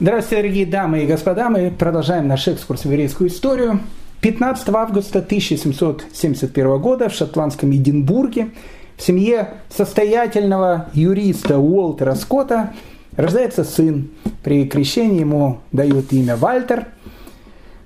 Здравствуйте, дорогие дамы и господа. Мы продолжаем наш экскурс в еврейскую историю. 15 августа 1771 года в шотландском Эдинбурге в семье состоятельного юриста Уолтера Скотта рождается сын. При крещении ему дают имя Вальтер –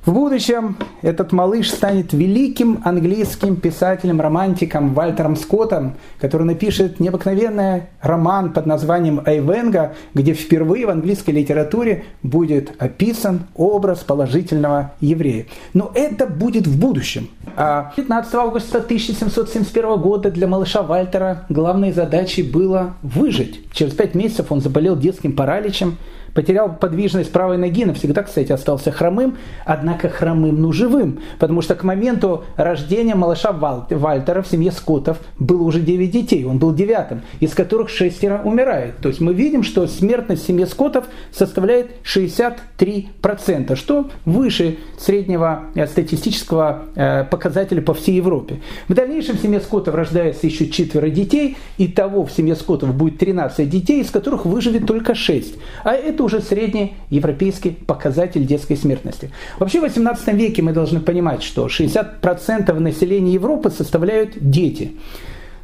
в будущем этот малыш станет великим английским писателем-романтиком Вальтером Скоттом, который напишет необыкновенный роман под названием «Айвенга», где впервые в английской литературе будет описан образ положительного еврея. Но это будет в будущем. А 15 августа 1771 года для малыша Вальтера главной задачей было выжить. Через пять месяцев он заболел детским параличем, потерял подвижность правой ноги, навсегда, кстати, остался хромым, однако хромым, но живым, потому что к моменту рождения малыша Вальтера в семье Скоттов было уже 9 детей, он был девятым, из которых шестеро умирает. То есть мы видим, что смертность в семье Скоттов составляет 63%, что выше среднего э, статистического э, показателя по всей Европе. В дальнейшем в семье Скоттов рождается еще четверо детей, и того в семье Скоттов будет 13 детей, из которых выживет только 6. А это это уже средний европейский показатель детской смертности. Вообще в 18 веке мы должны понимать, что 60% населения Европы составляют дети.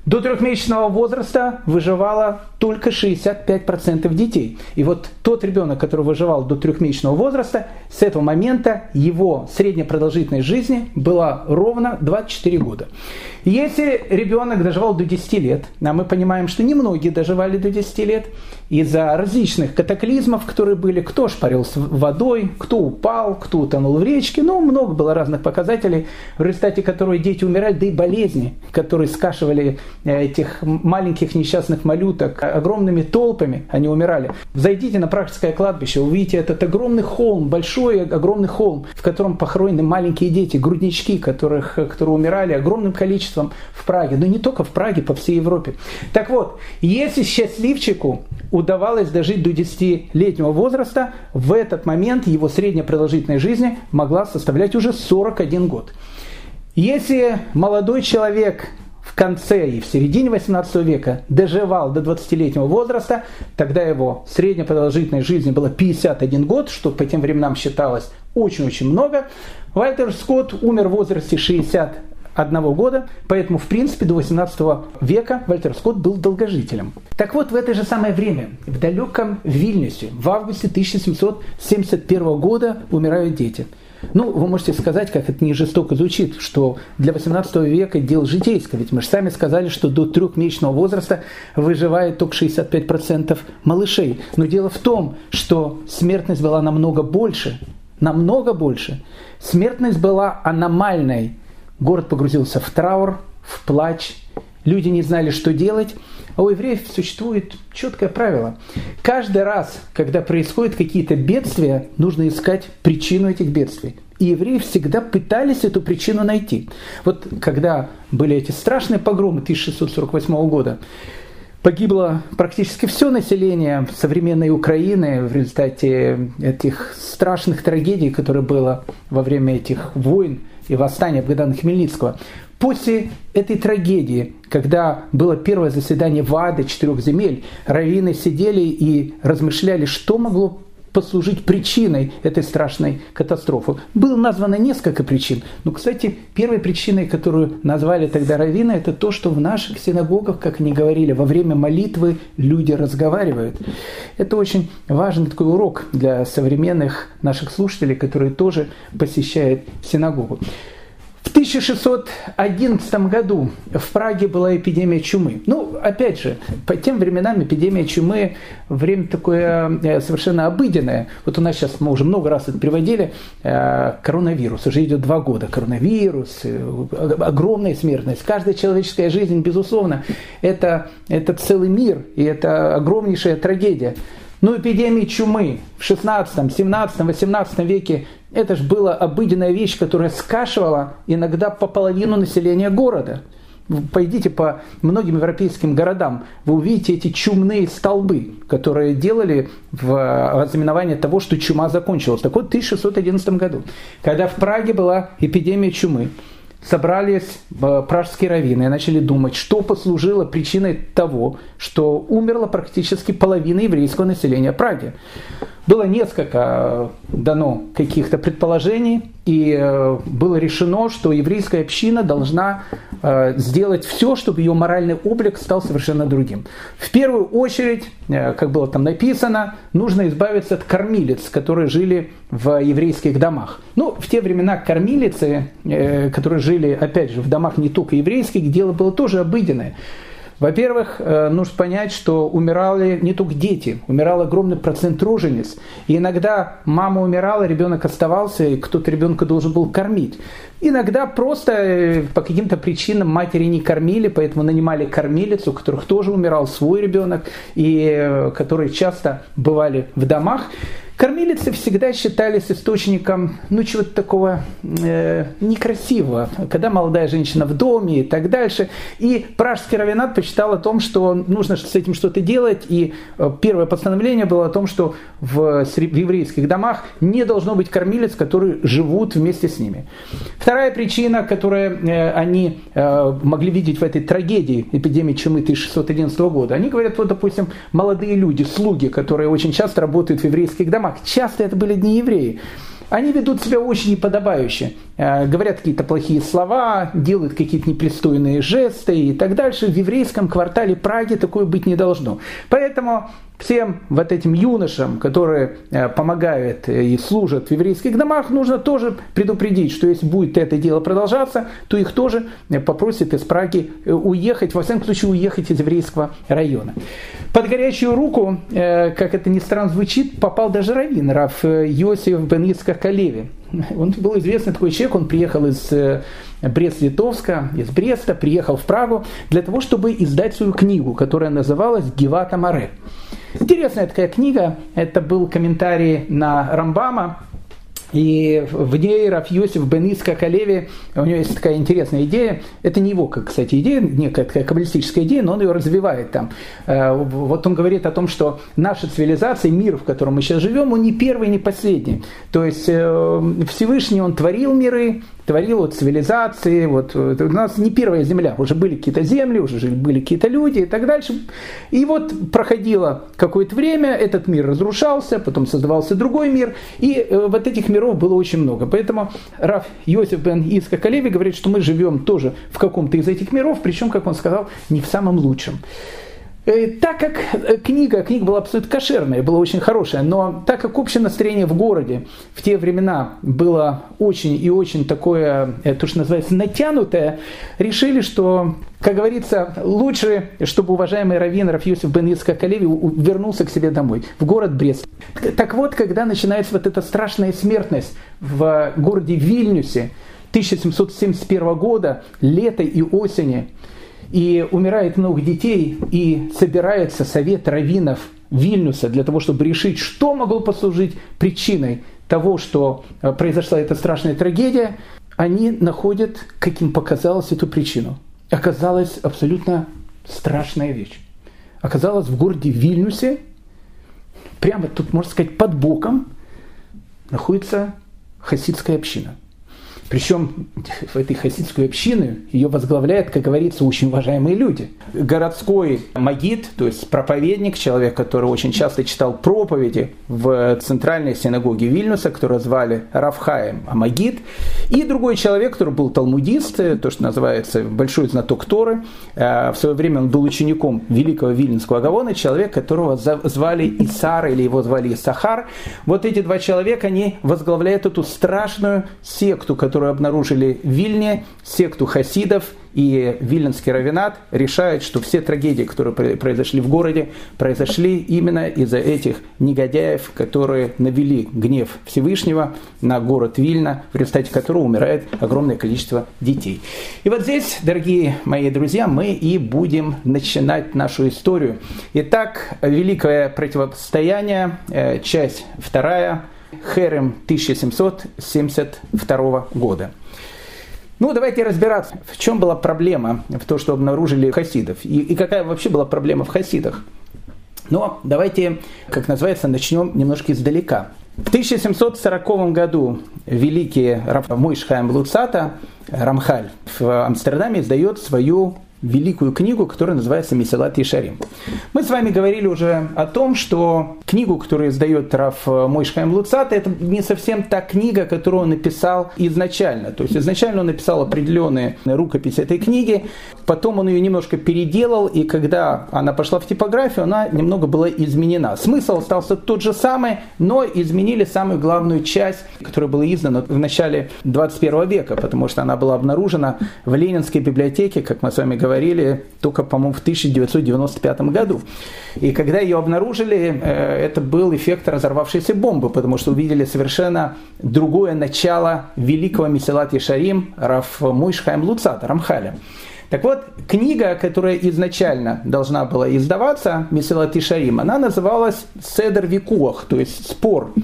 До трехмесячного возраста выживало только 65% детей. И вот тот ребенок, который выживал до трехмесячного возраста, с этого момента его средняя продолжительность жизни была ровно 24 года. Если ребенок доживал до 10 лет, а мы понимаем, что немногие доживали до 10 лет, из-за различных катаклизмов, которые были, кто шпарил с водой, кто упал, кто утонул в речке, ну, много было разных показателей, в результате которых дети умирали, да и болезни, которые скашивали э, этих маленьких несчастных малюток огромными толпами, они умирали. Зайдите на практическое кладбище, увидите этот огромный холм, большой огромный холм, в котором похоронены маленькие дети, груднички, которых, которые умирали огромным количеством количеством в Праге, но не только в Праге, по всей Европе. Так вот, если счастливчику удавалось дожить до 10-летнего возраста, в этот момент его средняя продолжительность жизни могла составлять уже 41 год. Если молодой человек в конце и в середине 18 века доживал до 20-летнего возраста, тогда его средняя продолжительность жизни была 51 год, что по тем временам считалось очень-очень много. Вальтер Скотт умер в возрасте 60 одного года, поэтому, в принципе, до 18 века Вальтер Скотт был долгожителем. Так вот, в это же самое время, в далеком Вильнюсе, в августе 1771 года умирают дети. Ну, вы можете сказать, как это не жестоко звучит, что для 18 века дело житейское, ведь мы же сами сказали, что до трехмесячного возраста выживает только 65% малышей. Но дело в том, что смертность была намного больше, намного больше. Смертность была аномальной, Город погрузился в траур, в плач. Люди не знали, что делать. А у евреев существует четкое правило. Каждый раз, когда происходят какие-то бедствия, нужно искать причину этих бедствий. И евреи всегда пытались эту причину найти. Вот когда были эти страшные погромы 1648 года, погибло практически все население современной Украины в результате этих страшных трагедий, которые было во время этих войн и восстания Богдана Хмельницкого. После этой трагедии, когда было первое заседание ВАДы четырех земель, раввины сидели и размышляли, что могло послужить причиной этой страшной катастрофы. Было названо несколько причин. Но, кстати, первой причиной, которую назвали тогда раввины, это то, что в наших синагогах, как они говорили, во время молитвы люди разговаривают. Это очень важный такой урок для современных наших слушателей, которые тоже посещают синагогу. В 1611 году в Праге была эпидемия чумы. Ну, опять же, по тем временам эпидемия чумы время такое э, совершенно обыденное. Вот у нас сейчас мы уже много раз это приводили. Э, коронавирус, уже идет два года. Коронавирус, э, огромная смертность. Каждая человеческая жизнь, безусловно, это, это целый мир, и это огромнейшая трагедия. Но эпидемии чумы в 16, 17, 18 веке это же была обыденная вещь, которая скашивала иногда по половину населения города. Пойдите по многим европейским городам, вы увидите эти чумные столбы, которые делали в ознаменование того, что чума закончилась. Так вот, в 1611 году, когда в Праге была эпидемия чумы, собрались э, пражские раввины и начали думать, что послужило причиной того, что умерла практически половина еврейского населения Праги. Было несколько дано каких-то предположений, и э, было решено, что еврейская община должна э, сделать все, чтобы ее моральный облик стал совершенно другим. В первую очередь, э, как было там написано, нужно избавиться от кормилец, которые жили в еврейских домах. Ну, в те времена кормилицы, которые жили, опять же, в домах не только еврейских, дело было тоже обыденное. Во-первых, э, нужно понять, что умирали не только дети, умирал огромный процент рожениц. И иногда мама умирала, ребенок оставался, и кто-то ребенка должен был кормить. Иногда просто э, по каким-то причинам матери не кормили, поэтому нанимали кормилицу, у которых тоже умирал свой ребенок, и э, которые часто бывали в домах. Кормилицы всегда считались источником, ну, чего-то такого э, некрасивого, когда молодая женщина в доме и так дальше. И пражский равенат посчитал о том, что нужно с этим что-то делать, и э, первое постановление было о том, что в, в еврейских домах не должно быть кормилец, которые живут вместе с ними. Вторая причина, которую э, они э, могли видеть в этой трагедии эпидемии чумы 1611 года, они говорят, вот, допустим, молодые люди, слуги, которые очень часто работают в еврейских домах, домах, часто это были не евреи, они ведут себя очень неподобающе, э, говорят какие-то плохие слова, делают какие-то непристойные жесты и так дальше. В еврейском квартале Праги такое быть не должно. Поэтому всем вот этим юношам, которые э, помогают э, и служат в еврейских домах, нужно тоже предупредить, что если будет это дело продолжаться, то их тоже э, попросят из Праги уехать, во всяком случае уехать из еврейского района. Под горячую руку, как это ни странно звучит, попал даже раввин Раф Йосиф Бен Ицкак Калеви. Он был известный такой человек, он приехал из Брест-Литовска, из Бреста, приехал в Прагу для того, чтобы издать свою книгу, которая называлась «Гевата Маре». Интересная такая книга, это был комментарий на Рамбама, и в ней Раф Йосиф Бен Иска Калеви, у него есть такая интересная идея, это не его, кстати, идея, некая такая каббалистическая идея, но он ее развивает там. Э, вот он говорит о том, что наша цивилизация, мир, в котором мы сейчас живем, он не первый, не последний. То есть э, Всевышний, он творил миры, творил вот цивилизации, вот у нас не первая земля, уже были какие-то земли, уже были какие-то люди и так дальше. И вот проходило какое-то время, этот мир разрушался, потом создавался другой мир, и э, вот этих миров было очень много. Поэтому Раф Йосиф бен Иска Калеви говорит, что мы живем тоже в каком-то из этих миров, причем, как он сказал, не в самом лучшем. Э, так как э, книга, книга была абсолютно кошерная, была очень хорошая, но так как общее настроение в городе в те времена было очень и очень такое, э, то, что называется, натянутое, решили, что, как говорится, лучше, чтобы уважаемый раввин Рафьюсов бен Ицкак Калеви вернулся к себе домой, в город Брест. Так вот, когда начинается вот эта страшная смертность в городе Вильнюсе 1771 года, лето и осени, и умирает много детей, и собирается совет раввинов Вильнюса для того, чтобы решить, что могло послужить причиной того, что э, произошла эта страшная трагедия, они находят, каким показалось, эту причину. Оказалась абсолютно страшная вещь. Оказалось, в городе Вильнюсе, прямо тут, можно сказать, под боком, находится хасидская община – причем в этой хасидской общины ее возглавляют, как говорится, очень уважаемые люди. Городской магид, то есть проповедник, человек, который очень часто читал проповеди в центральной синагоге Вильнюса, которую звали Рафхаем Амагид, и другой человек, который был талмудист, то, что называется большой знаток Торы. Э, в свое время он был учеником великого Вильнюсского Гавона, человек, которого звали Исар или его звали Сахар. Вот эти два человека, они возглавляют эту страшную секту, которая которую обнаружили в Вильне, секту хасидов и Вильнинский равенат решают, что все трагедии, которые произошли в городе, произошли именно из-за этих негодяев, которые навели гнев Всевышнего на город Вильна, в результате которого умирает огромное количество детей. И вот здесь, дорогие мои друзья, мы и будем начинать нашу историю. Итак, Великое противостояние, э, часть вторая – Херем 1772 года. Ну, давайте разбираться, в чем была проблема в том, что обнаружили хасидов, и, и какая вообще была проблема в хасидах. Но давайте, как называется, начнем немножко издалека. В 1740 году великий Раф Мойшхайм Луцата Рамхаль в Амстердаме издает свою великую книгу, которая называется «Месилат Ишарим». Мы с вами говорили уже о том, что книгу, которую издает Раф Мойшхайм Луцата, это не совсем та книга, которую он написал изначально. То есть изначально он написал определенные рукопись этой книги, потом он ее немножко переделал, и когда она пошла в типографию, она немного была изменена. Смысл остался тот же самый, но изменили самую главную часть, которая была издана в начале 21 века, потому что она была обнаружена в Ленинской библиотеке, как мы с вами говорили, только, по-моему, в 1995 году. И когда ее обнаружили, э, это был эффект разорвавшейся бомбы, потому что увидели совершенно другое начало великого Месилат Ешарим Раф Муйшхайм Луцата, Рамхаля. Так вот, книга, которая изначально должна была издаваться, Месилат Ишарим, она называлась Седер Викуах, то есть спор.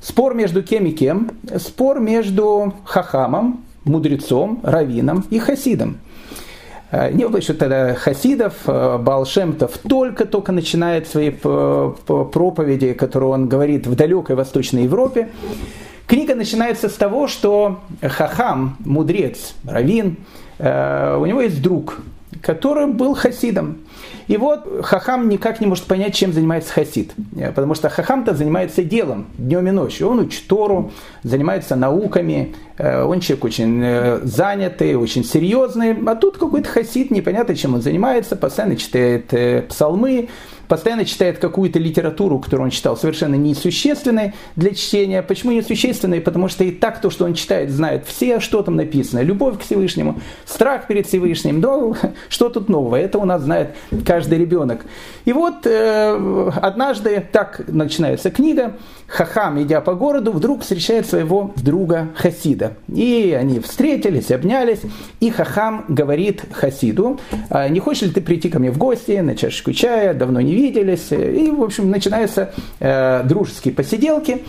Спор между кем и кем? Спор между Хахамом, мудрецом, раввином и хасидом. Э, не было еще тогда хасидов, э, Балшемтов только-только начинает свои э, проповеди, которые он говорит в далекой Восточной Европе. Книга начинается с того, что Хахам, мудрец, раввин, у него есть друг, который был хасидом. И вот Хахам никак не может понять, чем занимается Хасид. Э, потому что Хахам-то занимается делом днем и ночью. Он учит Тору, занимается науками, э, он человек очень э, занятый, очень серьезный. А тут какой-то Хасид, непонятно, чем он занимается, постоянно читает псалмы, постоянно читает какую-то литературу, которую он читал, совершенно несущественной для чтения. Почему несущественной? Потому что и так то, что он читает, знает все, что там написано. Любовь к Всевышнему, страх перед Всевышним. Но что тут нового? Это у нас знает каждый ребенок. И вот э, однажды так начинается книга. Хахам, идя по городу, вдруг встречает своего друга Хасида. И они встретились, обнялись, и Хахам говорит Хасиду, «А не хочешь ли ты прийти ко мне в гости на чашечку чая, давно не виделись. И, в общем, начинаются э, дружеские посиделки.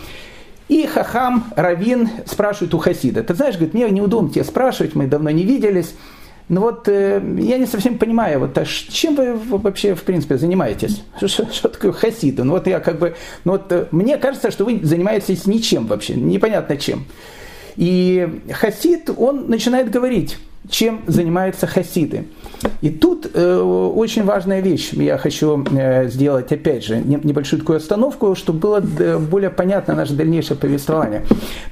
И Хахам, Равин спрашивает у Хасида, ты знаешь, говорит, мне неудобно тебя спрашивать, мы давно не виделись. Но вот э, я не совсем понимаю, вот, а чем вы вообще, в принципе, занимаетесь? Что, что, что такое хасид? Ну вот я как бы, ну вот э, мне кажется, что вы занимаетесь ничем вообще, непонятно чем. И хасид, он начинает говорить, чем занимаются хасиды. И тут э, очень важная вещь. Я хочу э, сделать, опять же, небольшую такую остановку, чтобы было э, более понятно наше дальнейшее повествование.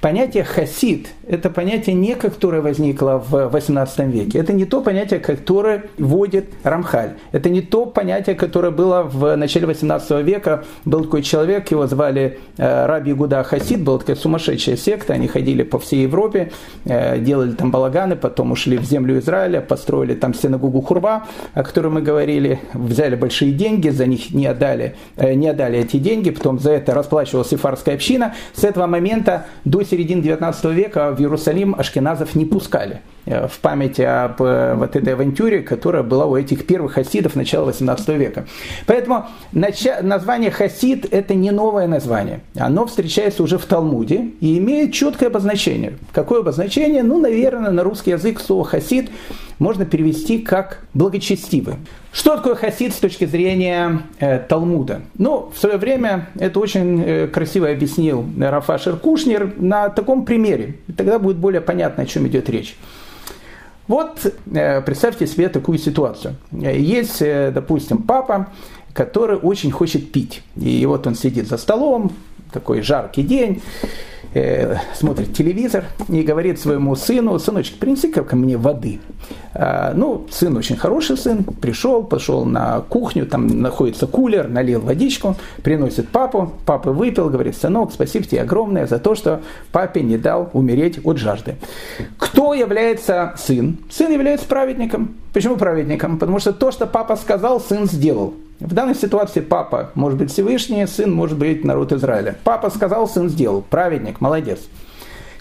Понятие хасид – это понятие не которое возникло в 18 веке. Это не то понятие, которое вводит Рамхаль. Это не то понятие, которое было в начале 18 века. Был такой человек, его звали э, Раби Гуда Хасид, была такая сумасшедшая секта. Они ходили по всей Европе, э, делали там балаганы, потом ушли в землю Израиля, построили там синагогу Хурба, о которой мы говорили, взяли большие деньги, за них не отдали, э, не отдали эти деньги, потом за это расплачивалась сефарская община. С этого момента до середины 19 века в Иерусалим ашкеназов не пускали. Э, в памяти об э, вот этой авантюре, которая была у этих первых хасидов начала 18 века. Поэтому название хасид – это не новое название. Оно встречается уже в Талмуде и имеет четкое обозначение. Какое обозначение? Ну, наверное, на русский язык слово хасид можно перевести как благочестивый. Что такое хасид с точки зрения э, Талмуда? Ну, в свое время это очень э, красиво объяснил Рафашер Кушнер на таком примере. Тогда будет более понятно, о чем идет речь. Вот э, представьте себе такую ситуацию. Есть, э, допустим, папа, который очень хочет пить. И вот он сидит за столом, такой жаркий день, э, смотрит телевизор и говорит своему сыну, сыночек, принеси ко мне воды. А, ну, сын очень хороший сын, пришел, пошел на кухню, там находится кулер, налил водичку, приносит папу, папа выпил, говорит, сынок, спасибо тебе огромное за то, что папе не дал умереть от жажды. Кто является сын? Сын является праведником. Почему праведником? Потому что то, что папа сказал, сын сделал. В данной ситуации папа может быть Всевышний, сын может быть народ Израиля. Папа сказал, сын сделал. Праведник, молодец.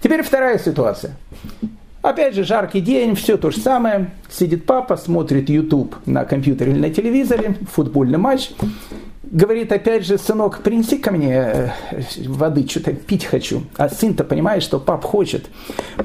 Теперь вторая ситуация. Опять же, жаркий день, все то же самое. Сидит папа, смотрит YouTube на компьютере или на телевизоре, футбольный матч. Говорит опять же, сынок, принеси ко мне э, воды, что-то пить хочу. А сын-то понимает, что пап хочет.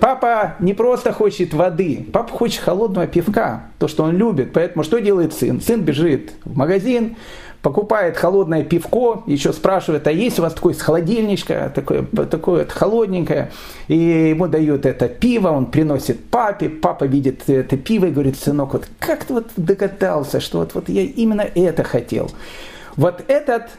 Папа не просто хочет воды, папа хочет холодного пивка, то, что он любит. Поэтому что делает сын? Сын бежит в магазин, покупает холодное пивко, еще спрашивает, а есть у вас такое с холодильничка, такое, такое холодненькое, и ему дают это пиво, он приносит папе, папа видит это пиво и говорит, сынок, вот как ты вот догадался, что вот, вот я именно это хотел. Вот этот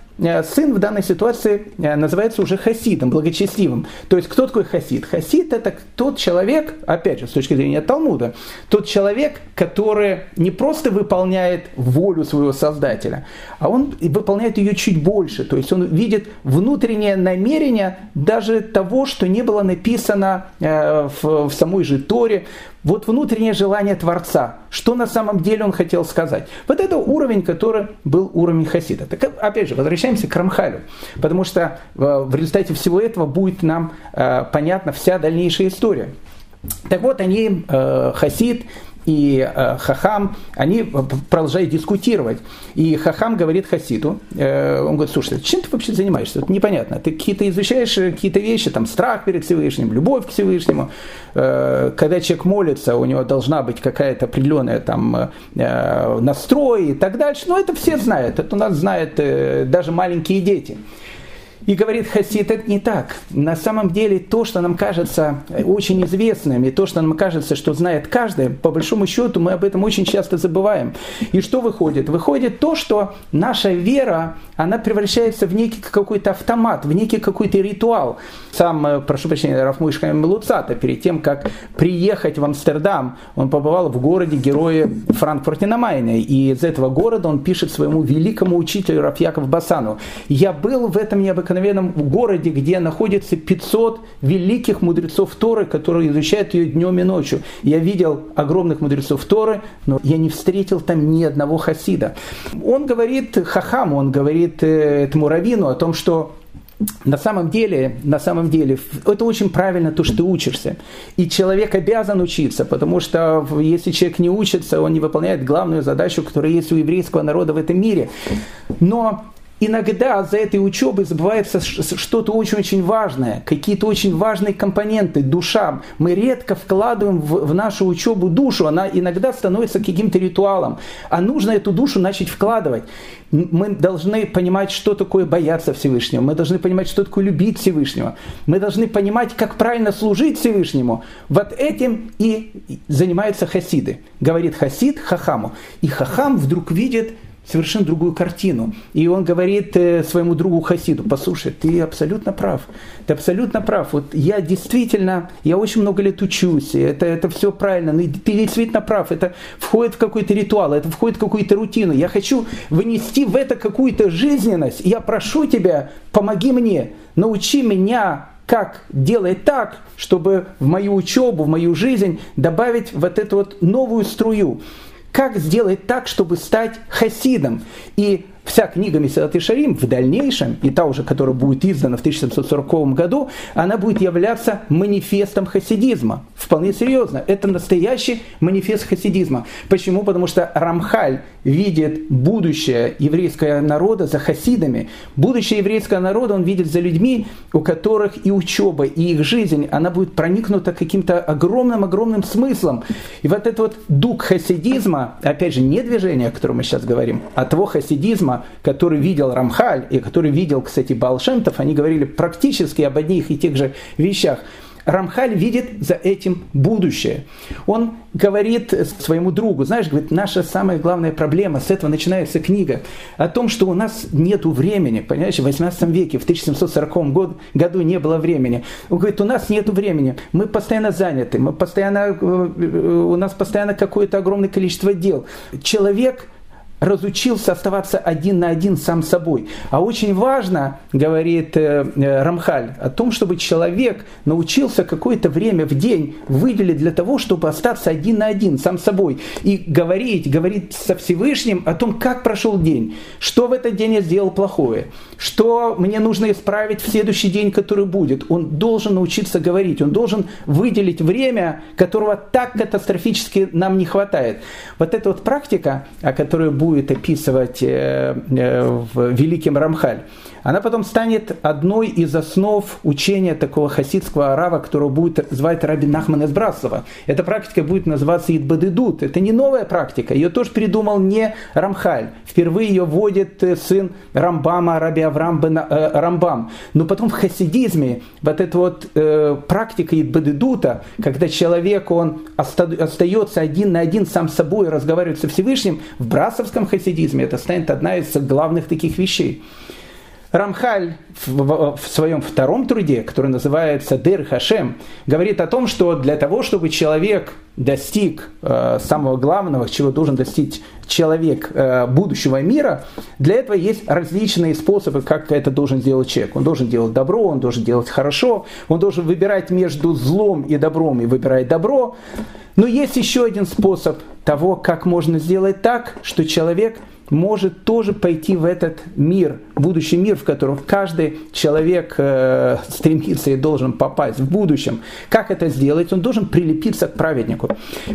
сын в данной ситуации э, называется уже хасидом, благочестивым. То есть кто такой хасид? Хасид это тот человек, опять же, с точки зрения Талмуда, тот человек, который не просто выполняет волю своего Создателя, а он выполняет ее чуть больше. То есть он видит внутреннее намерение даже того, что не было написано э, в самой же Торе, вот внутреннее желание Творца, что на самом деле он хотел сказать. Вот это уровень, который был уровень Хасида. Так, опять же, возвращаемся к Рамхалю, потому что э, в результате всего этого будет нам э, понятна вся дальнейшая история. Так вот, они, э, Хасид, и э, Хахам, они продолжают дискутировать. И Хахам говорит Хасиду, э, он говорит, слушай, чем ты вообще занимаешься? Это непонятно. Ты какие-то изучаешь какие-то вещи, там страх перед Всевышним, любовь к Всевышнему. Э, когда человек молится, у него должна быть какая-то определенная там э, настрой и так дальше. Но это все знают. Это у нас знают э, даже маленькие дети. И говорит Хасид, это не так. На самом деле то, что нам кажется очень известным, и то, что нам кажется, что знает каждый, по большому счету мы об этом очень часто забываем. И что выходит? Выходит то, что наша вера, она превращается в некий какой-то автомат, в некий какой-то ритуал. Сам, э, прошу прощения, Рафмышка Мелуцата, перед тем, как приехать в Амстердам, он побывал в городе героя Франкфурте на Майне. И из этого города он пишет своему великому учителю Рафьяков Басану. «Я был в этом необыкновенном необыкновенном городе, где находится 500 великих мудрецов Торы, которые изучают ее днем и ночью. Я видел огромных мудрецов Торы, но я не встретил там ни одного хасида. Он говорит Хахаму, он говорит э, этому раввину о том, что на самом деле, на самом деле, это очень правильно то, что ты учишься. И человек обязан учиться, потому что если человек не учится, он не выполняет главную задачу, которая есть у еврейского народа в этом мире. Но иногда за этой учебой забывается что-то очень-очень важное, какие-то очень важные компоненты, душа. Мы редко вкладываем в, в нашу учебу душу, она иногда становится каким-то ритуалом, а нужно эту душу начать вкладывать. Мы должны понимать, что такое бояться Всевышнего, мы должны понимать, что такое любить Всевышнего, мы должны понимать, как правильно служить Всевышнему. Вот этим и занимаются хасиды. Говорит хасид хахаму. И хахам вдруг видит, совершенно другую картину. И он говорит э, своему другу Хасиду, послушай, ты абсолютно прав, ты абсолютно прав. Вот я действительно, я очень много лет учусь, это, это все правильно, но ты действительно прав, это входит в какой-то ритуал, это входит в какую-то рутину. Я хочу внести в это какую-то жизненность. Я прошу тебя, помоги мне, научи меня как делать так, чтобы в мою учебу, в мою жизнь добавить вот эту вот новую струю как сделать так, чтобы стать хасидом. И вся книга Месилат и Шарим в дальнейшем, и та уже, которая будет издана в 1740 году, она будет являться манифестом хасидизма. Вполне серьезно. Это настоящий манифест хасидизма. Почему? Потому что Рамхаль видит будущее еврейского народа за хасидами. Будущее еврейского народа он видит за людьми, у которых и учеба, и их жизнь, она будет проникнута каким-то огромным-огромным смыслом. И вот этот вот дух хасидизма, опять же, не движение, о котором мы сейчас говорим, а того хасидизма, который видел Рамхаль и который видел, кстати, Балшемтов, они говорили практически об одних и тех же вещах. Рамхаль видит за этим будущее. Он говорит своему другу, знаешь, говорит, наша самая главная проблема, с этого начинается книга, о том, что у нас нет времени, понимаешь, в 18 веке, в 1740 год, году не было времени. Он говорит, у нас нет времени, мы постоянно заняты, мы постоянно, э, у нас постоянно какое-то огромное количество дел. Человек – разучился оставаться один на один сам собой. А очень важно, говорит э, э, Рамхаль, о том, чтобы человек научился какое-то время в день выделить для того, чтобы остаться один на один сам собой. И говорить, говорить со Всевышним о том, как прошел день, что в этот день я сделал плохое, что мне нужно исправить в следующий день, который будет. Он должен научиться говорить, он должен выделить время, которого так катастрофически нам не хватает. Вот эта вот практика, о которой будет будет описывать в Великим Рамхаль она потом станет одной из основ учения такого хасидского арава, которого будет звать Раби Нахман из. Эта практика будет называться Идбадедут. Это не новая практика, ее тоже придумал не Рамхаль. Впервые ее вводит э, сын Рамбама, Раби Авраам э, Рамбам. Но потом в хасидизме вот эта вот э, практика Идбадедута, когда человек, он остается один на один сам с собой, разговаривает со Всевышним, в брасовском хасидизме это станет одна из главных таких вещей. Рамхаль в, в своем втором труде, который называется Дер Хашем, говорит о том, что для того, чтобы человек достиг э, самого главного, чего должен достичь человек э, будущего мира, для этого есть различные способы, как это должен сделать человек. Он должен делать добро, он должен делать хорошо, он должен выбирать между злом и добром и выбирать добро. Но есть еще один способ того, как можно сделать так, что человек – может тоже пойти в этот мир, будущий мир, в котором каждый человек э, стремится и должен попасть в будущем. Как это сделать? Он должен прилепиться к праведнику.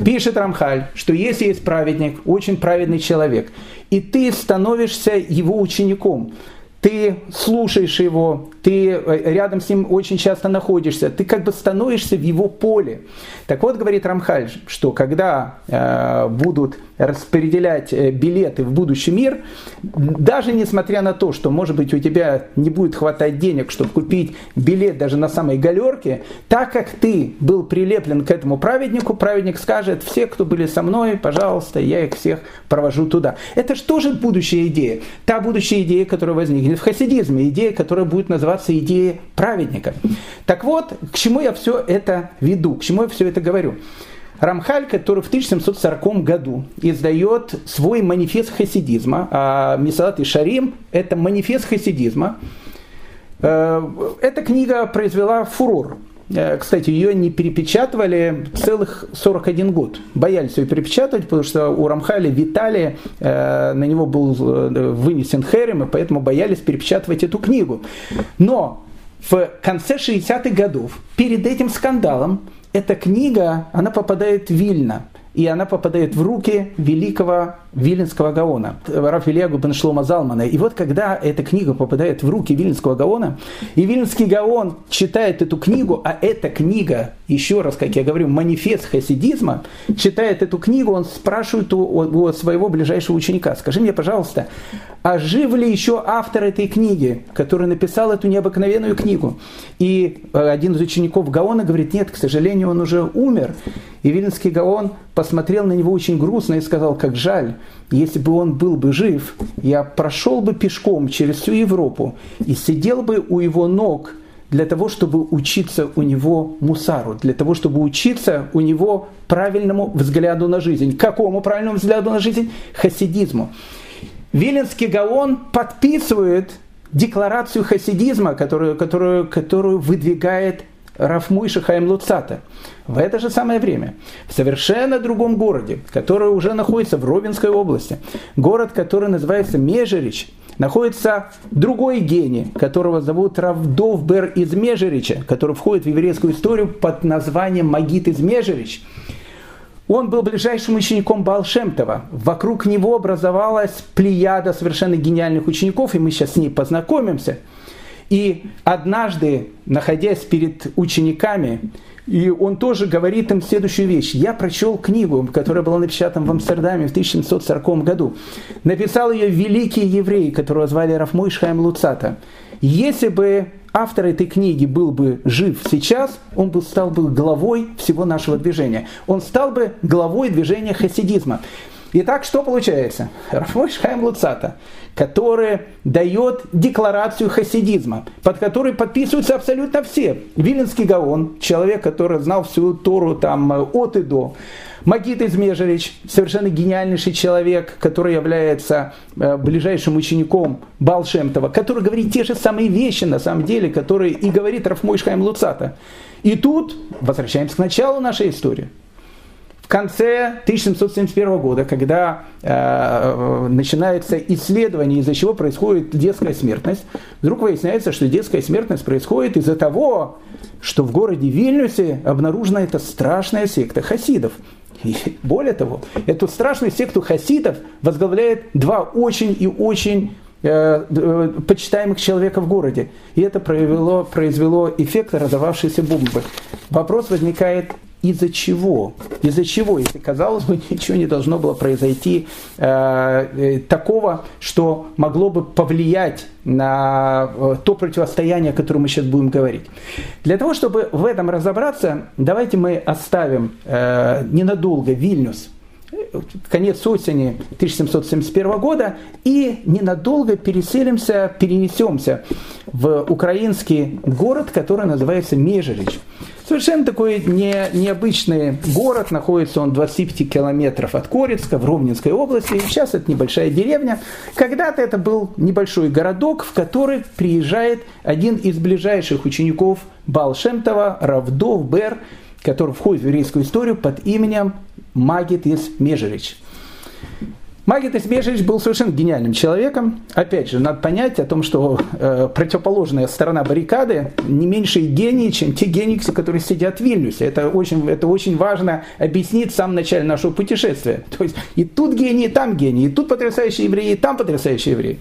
Пишет Рамхаль, что если есть праведник, очень праведный человек, и ты становишься его учеником, ты слушаешь его, ты э, рядом с ним очень часто находишься, ты как бы становишься в его поле. Так вот, говорит Рамхаль, что когда э, будут распределять э, билеты в будущий мир, даже несмотря на то, что, может быть, у тебя не будет хватать денег, чтобы купить билет даже на самой галерке, так как ты был прилеплен к этому праведнику, праведник скажет, все, кто были со мной, пожалуйста, я их всех провожу туда. Это же тоже будущая идея. Та будущая идея, которая возникнет в хасидизме, идея, которая будет называться идеей праведника. Так вот, к чему я все это веду, к чему я все это говорю. Рамхаль, который в 1740 году издает свой манифест хасидизма, а Мисалат и Шарим – это манифест хасидизма. Э, эта книга произвела фурор. Э, кстати, ее не перепечатывали целых 41 год. Боялись ее перепечатывать, потому что у Рамхаля Виталия э, на него был вынесен херем, и поэтому боялись перепечатывать эту книгу. Но в конце 60-х годов, перед этим скандалом, эта книга, она попадает в Вильно, и она попадает в руки великого Виленского Гаона, Раф Ильягу бен Шлома Залмана. И вот когда эта книга попадает в руки Виленского Гаона, и Виленский Гаон читает эту книгу, а эта книга, еще раз, как я говорю, манифест хасидизма, читает эту книгу, он спрашивает у, у своего ближайшего ученика, скажи мне, пожалуйста, а жив ли еще автор этой книги, который написал эту необыкновенную книгу? И э, один из учеников Гаона говорит, нет, к сожалению, он уже умер. И Виленский Гаон посмотрел на него очень грустно и сказал, как жаль, если бы он был бы жив, я прошел бы пешком через всю Европу и сидел бы у его ног для того, чтобы учиться у него мусару, для того, чтобы учиться у него правильному взгляду на жизнь. Какому правильному взгляду на жизнь? Хасидизму. Виленский Гаон подписывает декларацию хасидизма, которую, которую, которую выдвигает Рафмуй Шахаем Луцата. В это же самое время, в совершенно другом городе, который уже находится в Ровенской области, город, который называется Межерич, находится другой гений, которого зовут Равдовбер из Межерича, который входит в еврейскую историю под названием Магит из Межерич. Он был ближайшим учеником Балшемтова. Вокруг него образовалась плеяда совершенно гениальных учеников, и мы сейчас с ней познакомимся – и однажды, находясь перед учениками, и он тоже говорит им следующую вещь. Я прочел книгу, которая была напечатана в Амстердаме в 1740 году. Написал ее великий еврей, которого звали Рафмой Шхайм Луцата. Если бы автор этой книги был бы жив сейчас, он бы стал бы главой всего нашего движения. Он стал бы главой движения хасидизма. Итак, что получается? Рафмой Шхайм Луцата, который дает декларацию хасидизма, под которой подписываются абсолютно все. Виленский Гаон, человек, который знал всю Тору там, от и до. Магит Измежевич, совершенно гениальнейший человек, который является э, ближайшим учеником Балшемтова, который говорит те же самые вещи, на самом деле, которые и говорит Рафмой Шхайм Луцата. И тут возвращаемся к началу нашей истории конце 1771 года, когда э, начинается исследование, из-за чего происходит детская смертность, вдруг выясняется, что детская смертность происходит из-за того, что в городе Вильнюсе обнаружена эта страшная секта хасидов. И более того, эту страшную секту хасидов возглавляет два очень и очень э, э, почитаемых человека в городе. И это произвело, произвело эффект разорвавшейся бомбы. Вопрос возникает, из-за чего? Из-за чего, если, казалось бы, ничего не должно было произойти э, э, такого, что могло бы повлиять на э, то противостояние, о котором мы сейчас будем говорить. Для того, чтобы в этом разобраться, давайте мы оставим э, ненадолго Вильнюс, конец осени 1771 года и ненадолго переселимся, перенесемся в украинский город, который называется Межерич. Совершенно такой не, необычный город, находится он 25 километров от Корецка в Ровненской области. Сейчас это небольшая деревня. Когда-то это был небольшой городок, в который приезжает один из ближайших учеников Балшемтова, Равдов Бер, который входит в еврейскую историю под именем Магит из Межерич. Магит Исбежевич был совершенно гениальным человеком. Опять же, надо понять о том, что э, противоположная сторона баррикады не меньше гений, чем те гении, которые сидят в Вильнюсе. Это очень, это очень важно объяснить в самом начале нашего путешествия. То есть и тут гений, и там гений, и тут потрясающие евреи, и там потрясающие евреи.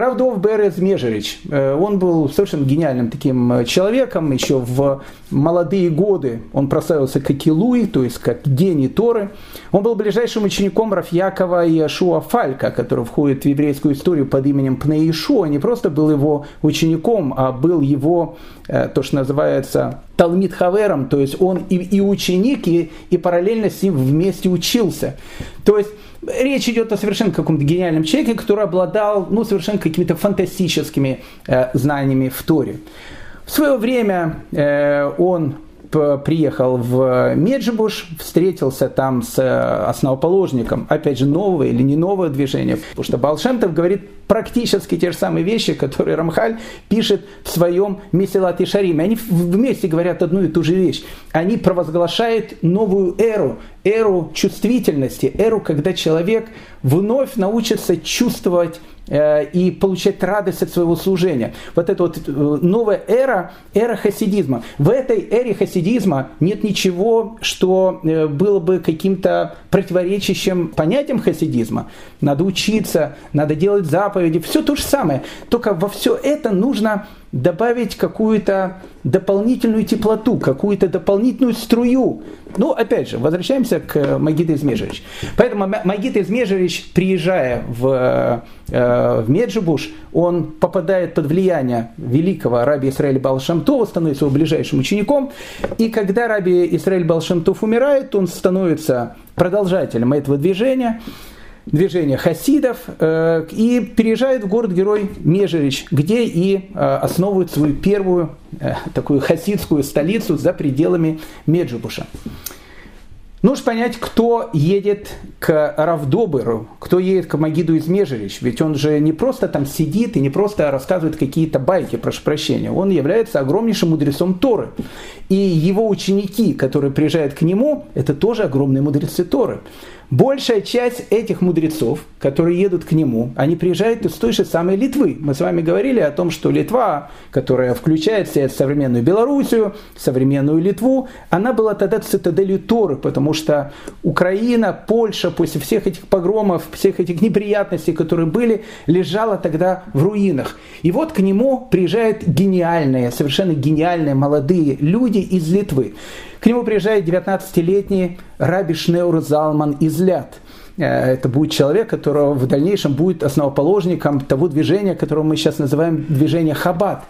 Равдов Берез Межерич, э, он был совершенно гениальным таким э, человеком, еще в молодые годы он прославился как Илуи, то есть как гений Торы. Он был ближайшим учеником Рафьякова и Ашуа Фалька, который входит в еврейскую историю под именем Пнеишуа. Не просто был его учеником, а был его, э, то, что называется, Талмит Хавером, то есть он и, и ученик, и, и параллельно с ним вместе учился. То есть Речь идет о совершенно каком-то гениальном человеке, который обладал ну, совершенно какими-то фантастическими э, знаниями в Торе. В свое время э, он приехал в Меджибуш, встретился там с э, основоположником, опять же, нового или не нового движения, потому что Балшемтов говорит практически те же самые вещи, которые Рамхаль пишет в своем Месилат и Шариме. Они вместе говорят одну и ту же вещь. Они провозглашают новую эру, эру чувствительности, эру, когда человек вновь научится чувствовать Э, и получать радость от своего служения. Вот это вот э, новая эра, эра хасидизма. В этой эре хасидизма нет ничего, что э, было бы каким-то противоречащим понятиям хасидизма. Надо учиться, надо делать заповеди, все то же самое. Только во все это нужно добавить какую-то дополнительную теплоту, какую-то дополнительную струю. Ну, опять же, возвращаемся к Магиде Измежевич. Поэтому Магида Измежевич, приезжая в, э, в Меджибуш, он попадает под влияние великого раби Исраиля Балшамтова, становится его ближайшим учеником. И когда раби Исраиль Балшамтов умирает, он становится продолжателем этого движения движение хасидов э, и переезжает в город-герой Межерич, где и э, основывает свою первую э, такую хасидскую столицу за пределами Меджибуша. Нужно понять, кто едет к Равдоберу, кто едет к Магиду из Межерич. Ведь он же не просто там сидит и не просто рассказывает какие-то байки, прошу прощения. Он является огромнейшим мудрецом Торы. И его ученики, которые приезжают к нему, это тоже огромные мудрецы Торы. Большая часть этих мудрецов, которые едут к нему, они приезжают из той же самой Литвы. Мы с вами говорили о том, что Литва, которая включает в себя современную Белоруссию, современную Литву, она была тогда цитаделью Торы, потому что Украина, Польша после всех этих погромов, всех этих неприятностей, которые были, лежала тогда в руинах. И вот к нему приезжают гениальные, совершенно гениальные молодые люди из Литвы. К нему приезжает 19-летний Раби Шнеур Залман из Ляд. Э, это будет человек, которого в дальнейшем будет основоположником того движения, которое мы сейчас называем движение Хаббат.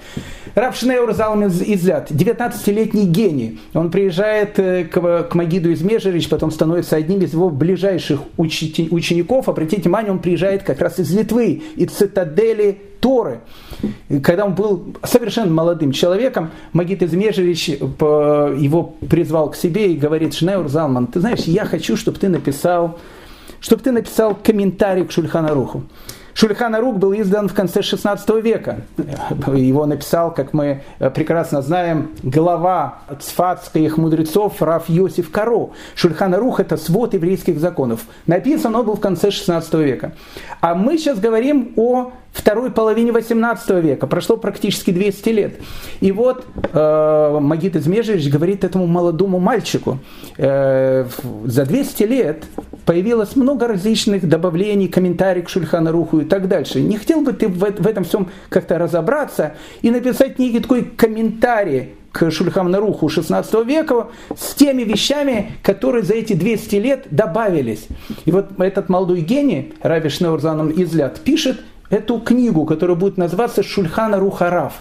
Раб Шнеур Залман из Ляд, 19-летний гений. Он приезжает э, к, к Магиду из Межерич, потом становится одним из его ближайших учеников. Обратите внимание, он приезжает как раз из Литвы, из цитадели Торы. Когда он был совершенно молодым человеком, Магит Измежевич его призвал к себе и говорит, Шнеур Залман, ты знаешь, я хочу, чтобы ты написал, чтобы ты написал комментарий к Шульханаруху Шульхан Арук был издан в конце 16 века. Его написал, как мы прекрасно знаем, глава цфатских мудрецов Раф Йосиф Каро. Шульхан Арух – это свод еврейских законов. Написан он был в конце 16 века. А мы сейчас говорим о второй половине 18 века. Прошло практически 200 лет. И вот э, Магит Измежевич говорит этому молодому мальчику, э, за 200 лет появилось много различных добавлений, комментариев к Шульхана Руху и так дальше. Не хотел бы ты в, этом всем как-то разобраться и написать некий такой комментарий к Шульхамнаруху 16 века с теми вещами, которые за эти 200 лет добавились. И вот этот молодой гений, Рави Шнеурзаном Излят, пишет эту книгу, которая будет называться Шульхана Рухараф.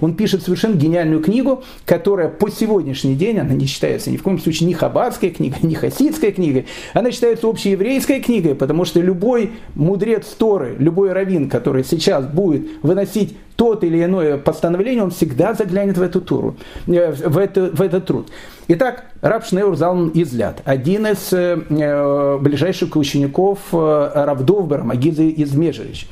Он пишет совершенно гениальную книгу, которая по сегодняшний день, она не считается ни в коем случае ни хаббатская книга, ни хасидская книга, она считается общееврейской книгой, потому что любой мудрец Торы, любой раввин, который сейчас будет выносить тот или иное постановление, он всегда заглянет в эту туру, э, в, это, в этот труд. Итак, Раб Шнеур Залман Излят, один из э, э ближайших учеников э, Равдовбера, Магизы из Межевич.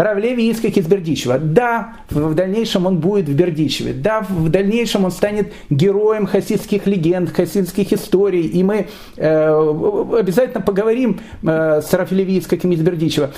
Равлеви Искак из Бердичева. Да, в дальнейшем он будет в Бердичеве. Да, в дальнейшем он станет героем хасидских легенд, хасидских историй. И мы э, обязательно поговорим э, с Равлеви Искаком из Бердичева.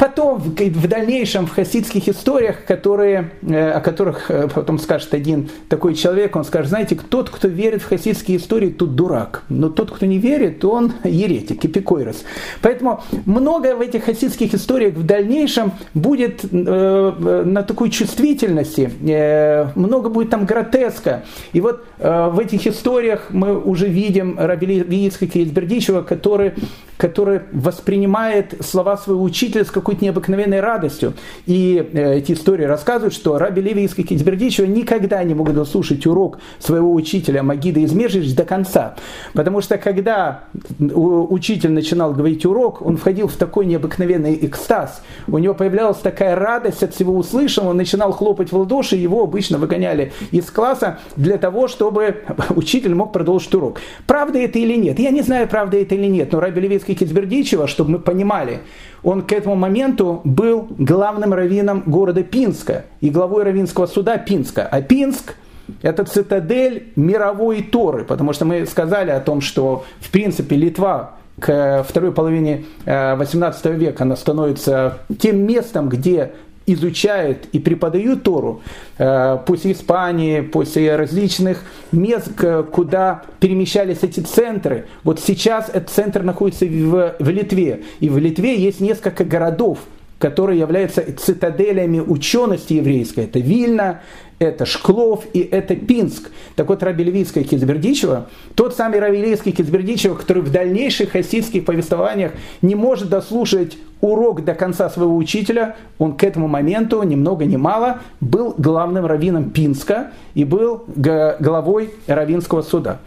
Потом, в дальнейшем, в хасидских историях, которые, э, о которых э, потом скажет один такой человек, он скажет, знаете, тот, кто верит в хасидские истории, тут дурак. Но тот, кто не верит, он еретик, эпикойрос. Поэтому многое в этих хасидских историях в дальнейшем будет э, на такой чувствительности, э, много будет там гротеска. И вот э, в этих историях мы уже видим Рабили Виицкака из Бердичева, который, который воспринимает слова своего учителя с какой какой-то необыкновенной радостью. И э, эти истории рассказывают, что Раби Леви из Китбердичева никогда не могут слушать урок своего учителя Магида Измежич до конца. Потому что когда учитель начинал говорить урок, он входил в такой необыкновенный экстаз. У него появлялась такая радость от всего услышанного, он начинал хлопать в ладоши, его обычно выгоняли из класса для того, чтобы учитель мог продолжить урок. Правда это или нет? Я не знаю, правда это или нет, но Раби Левицкий Кизбердичева, чтобы мы понимали, он к этому моменту был главным раввином города Пинска и главой раввинского суда Пинска. А Пинск это цитадель мировой Торы, потому что мы сказали о том, что в принципе Литва к второй половине 18 э, века она становится тем местом, где изучают и преподают Тору э, после Испании, после различных мест, куда перемещались эти центры. Вот сейчас этот центр находится в, в Литве. И в Литве есть несколько городов, которые являются цитаделями учености еврейской. Это Вильна, это Шклов и это Пинск. Так вот, Раби Левицкая Кизбердичева, тот самый Раби Левицкий Кизбердичева, который в дальнейших хасидских повествованиях не может дослушать урок до конца своего учителя, он к этому моменту, ни много ни мало, был главным раввином Пинска и был главой раввинского суда.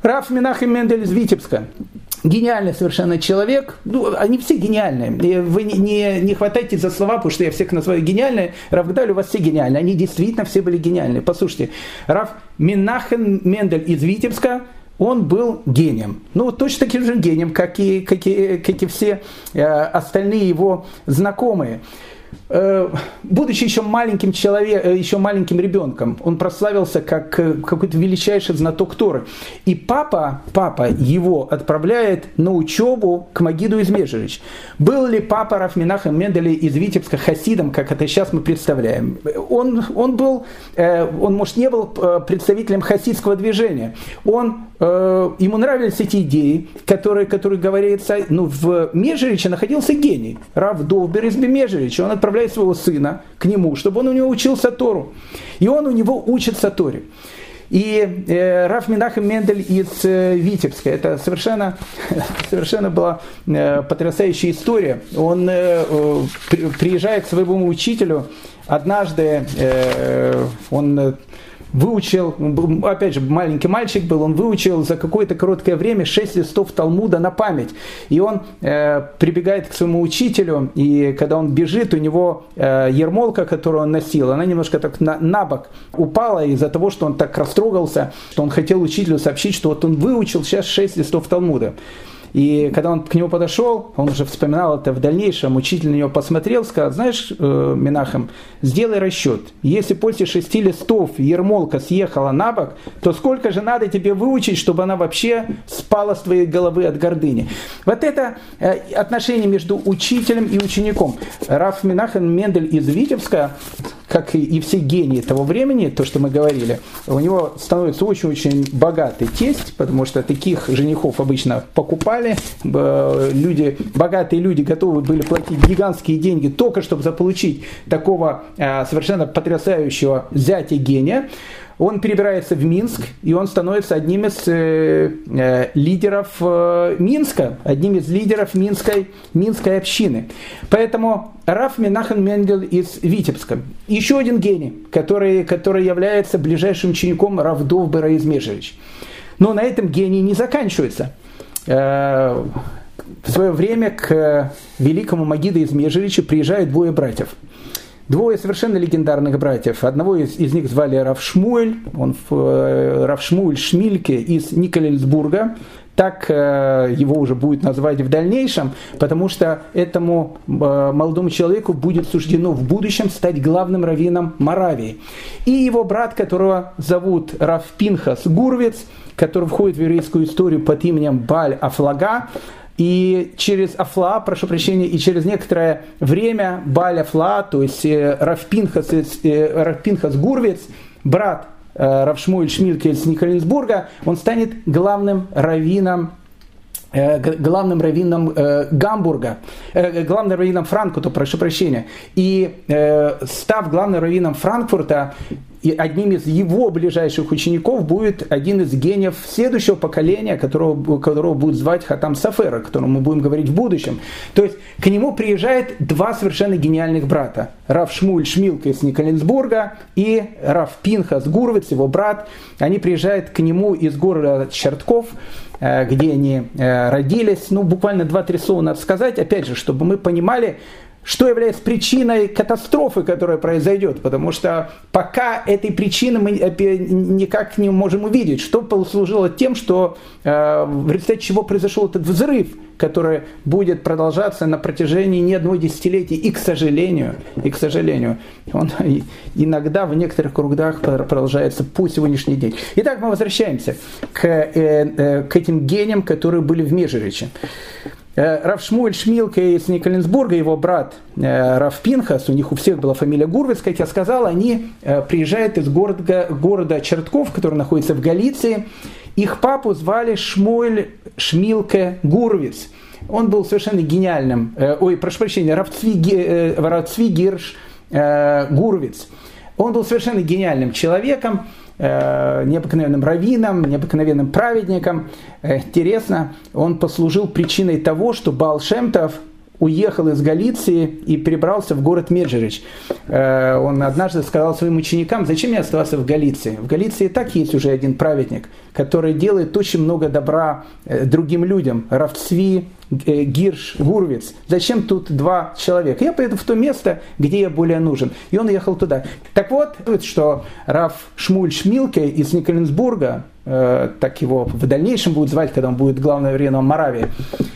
Раф Минахим Мендель из Витебска гениальный совершенно человек. Ну, они все гениальные. Вы не, не, не хватайте за слова, потому что я всех называю гениальные. Равгдаль, у вас все гениальные. Они действительно все были гениальные. Послушайте, Раф Минахен Мендель из Витебска, он был гением. Ну, точно таким же гением, как и, как и, как и все э, остальные его знакомые. Э, будучи еще маленьким человеком, э, еще маленьким ребенком, он прославился как э, какой-то величайший знаток Торы. И папа, папа его отправляет на учебу к Магиду из Межевич. Был ли папа Рафминаха Менделя из Витебска хасидом, как это сейчас мы представляем? Он, он был, он, может, не был представителем хасидского движения. Он, ему нравились эти идеи, которые, которые говорится, ну, в Межевиче находился гений. Рав Довбер из Межевича. Он отправляет отправляет своего сына к нему, чтобы он у него учился Тору. И он у него учится Торе. И э, Раф Минахем Мендель из э, Витебска, это совершенно, совершенно была э, потрясающая история. Он э, э, приезжает к своему учителю, однажды э, он выучил, опять же, маленький мальчик был, он выучил за какое-то короткое время 6 листов Талмуда на память. И он э, прибегает к своему учителю, и когда он бежит, у него э, ермолка, которую он носил, она немножко так на, на бок упала из-за того, что он так растрогался, что он хотел учителю сообщить, что вот он выучил сейчас 6 листов Талмуда. И когда он к нему подошел, он уже вспоминал это в дальнейшем, учитель на него посмотрел, сказал, знаешь, э, Минахам, сделай расчет. Если после шести листов ермолка съехала на бок, то сколько же надо тебе выучить, чтобы она вообще спала с твоей головы от гордыни. Вот это э, отношение между учителем и учеником. Раф Минахан Мендель из Витебска, как и все гении того времени, то, что мы говорили, у него становится очень-очень богатый тесть, потому что таких женихов обычно покупали. Люди, богатые люди готовы были платить гигантские деньги только чтобы заполучить такого э, совершенно потрясающего зятя гения он перебирается в Минск, и он становится одним из э, э, лидеров э, Минска, одним из лидеров Минской, Минской общины. Поэтому Раф Минахан Менгель из Витебска. Еще один гений, который, который является ближайшим учеником Равдов Бера из Межевич. Но на этом гений не заканчивается. Э, в свое время к великому Магиду из Межевича приезжают двое братьев – Двое совершенно легендарных братьев. Одного из, из них звали Равшмуэль, он э, Равшмуэль Шмильке из Николельсбурга. Так э, его уже будет назвать в дальнейшем, потому что этому э, молодому человеку будет суждено в будущем стать главным раввином Моравии. И его брат, которого зовут Равпинхас Гурвиц, который входит в еврейскую историю под именем Баль Афлага, и через Афла, прошу прощения, и через некоторое время Баль Афла, то есть э, Равпинхас, э, Равпинхас Гурвиц, брат э, Равшмуэль Шмильке из Николинсбурга, он станет главным раввином главным раввином э, Гамбурга, э, главным раввином Франкфурта, прошу прощения. И э, став главным раввином Франкфурта, и одним из его ближайших учеников будет один из гениев следующего поколения, которого, которого будет звать Хатам Сафера, о котором мы будем говорить в будущем. То есть к нему приезжает два совершенно гениальных брата. Раф Шмуль Шмилка из Николинсбурга и Раф Пинхас Гуровец, его брат. Они приезжают к нему из города Чертков, э, где они э, родились. Ну, буквально два-три слова надо сказать, опять же, чтобы мы понимали, что является причиной катастрофы, которая произойдет, потому что пока этой причины мы никак не можем увидеть, что послужило тем, что э, в результате чего произошел этот взрыв, который будет продолжаться на протяжении не одного десятилетия, и, к сожалению, и, к сожалению, он иногда в некоторых кругах продолжается по сегодняшний день. Итак, мы возвращаемся к, э, э, к этим гениям, которые были в Межеречи. Э, Раф Шмуэль Шмилка из Николенсбурга, его брат э, Раф Пинхас, у них у всех была фамилия Гурвиц, как я сказал, они э, приезжают из города, города Чертков, который находится в Галиции. Их папу звали Шмуэль Шмилка Гурвиц. Он был совершенно гениальным, ой, прошу прощения, Равцви Гирш Гурвиц. Он был совершенно гениальным человеком, необыкновенным раввином, необыкновенным праведником. Э, интересно, он послужил причиной того, что Баал Шемтов уехал из Галиции и перебрался в город Меджерич. Э, он однажды сказал своим ученикам, зачем мне оставаться в Галиции? В Галиции и так есть уже один праведник, который делает очень много добра э, другим людям. Равцви, Э, Гирш, Гурвиц. Зачем тут два человека? Я поеду в то место, где я более нужен. И он ехал туда. Так вот, что Раф Шмуль Шмилке из Николенсбурга, э, так его в дальнейшем будут звать, когда он будет главным раввином Моравии,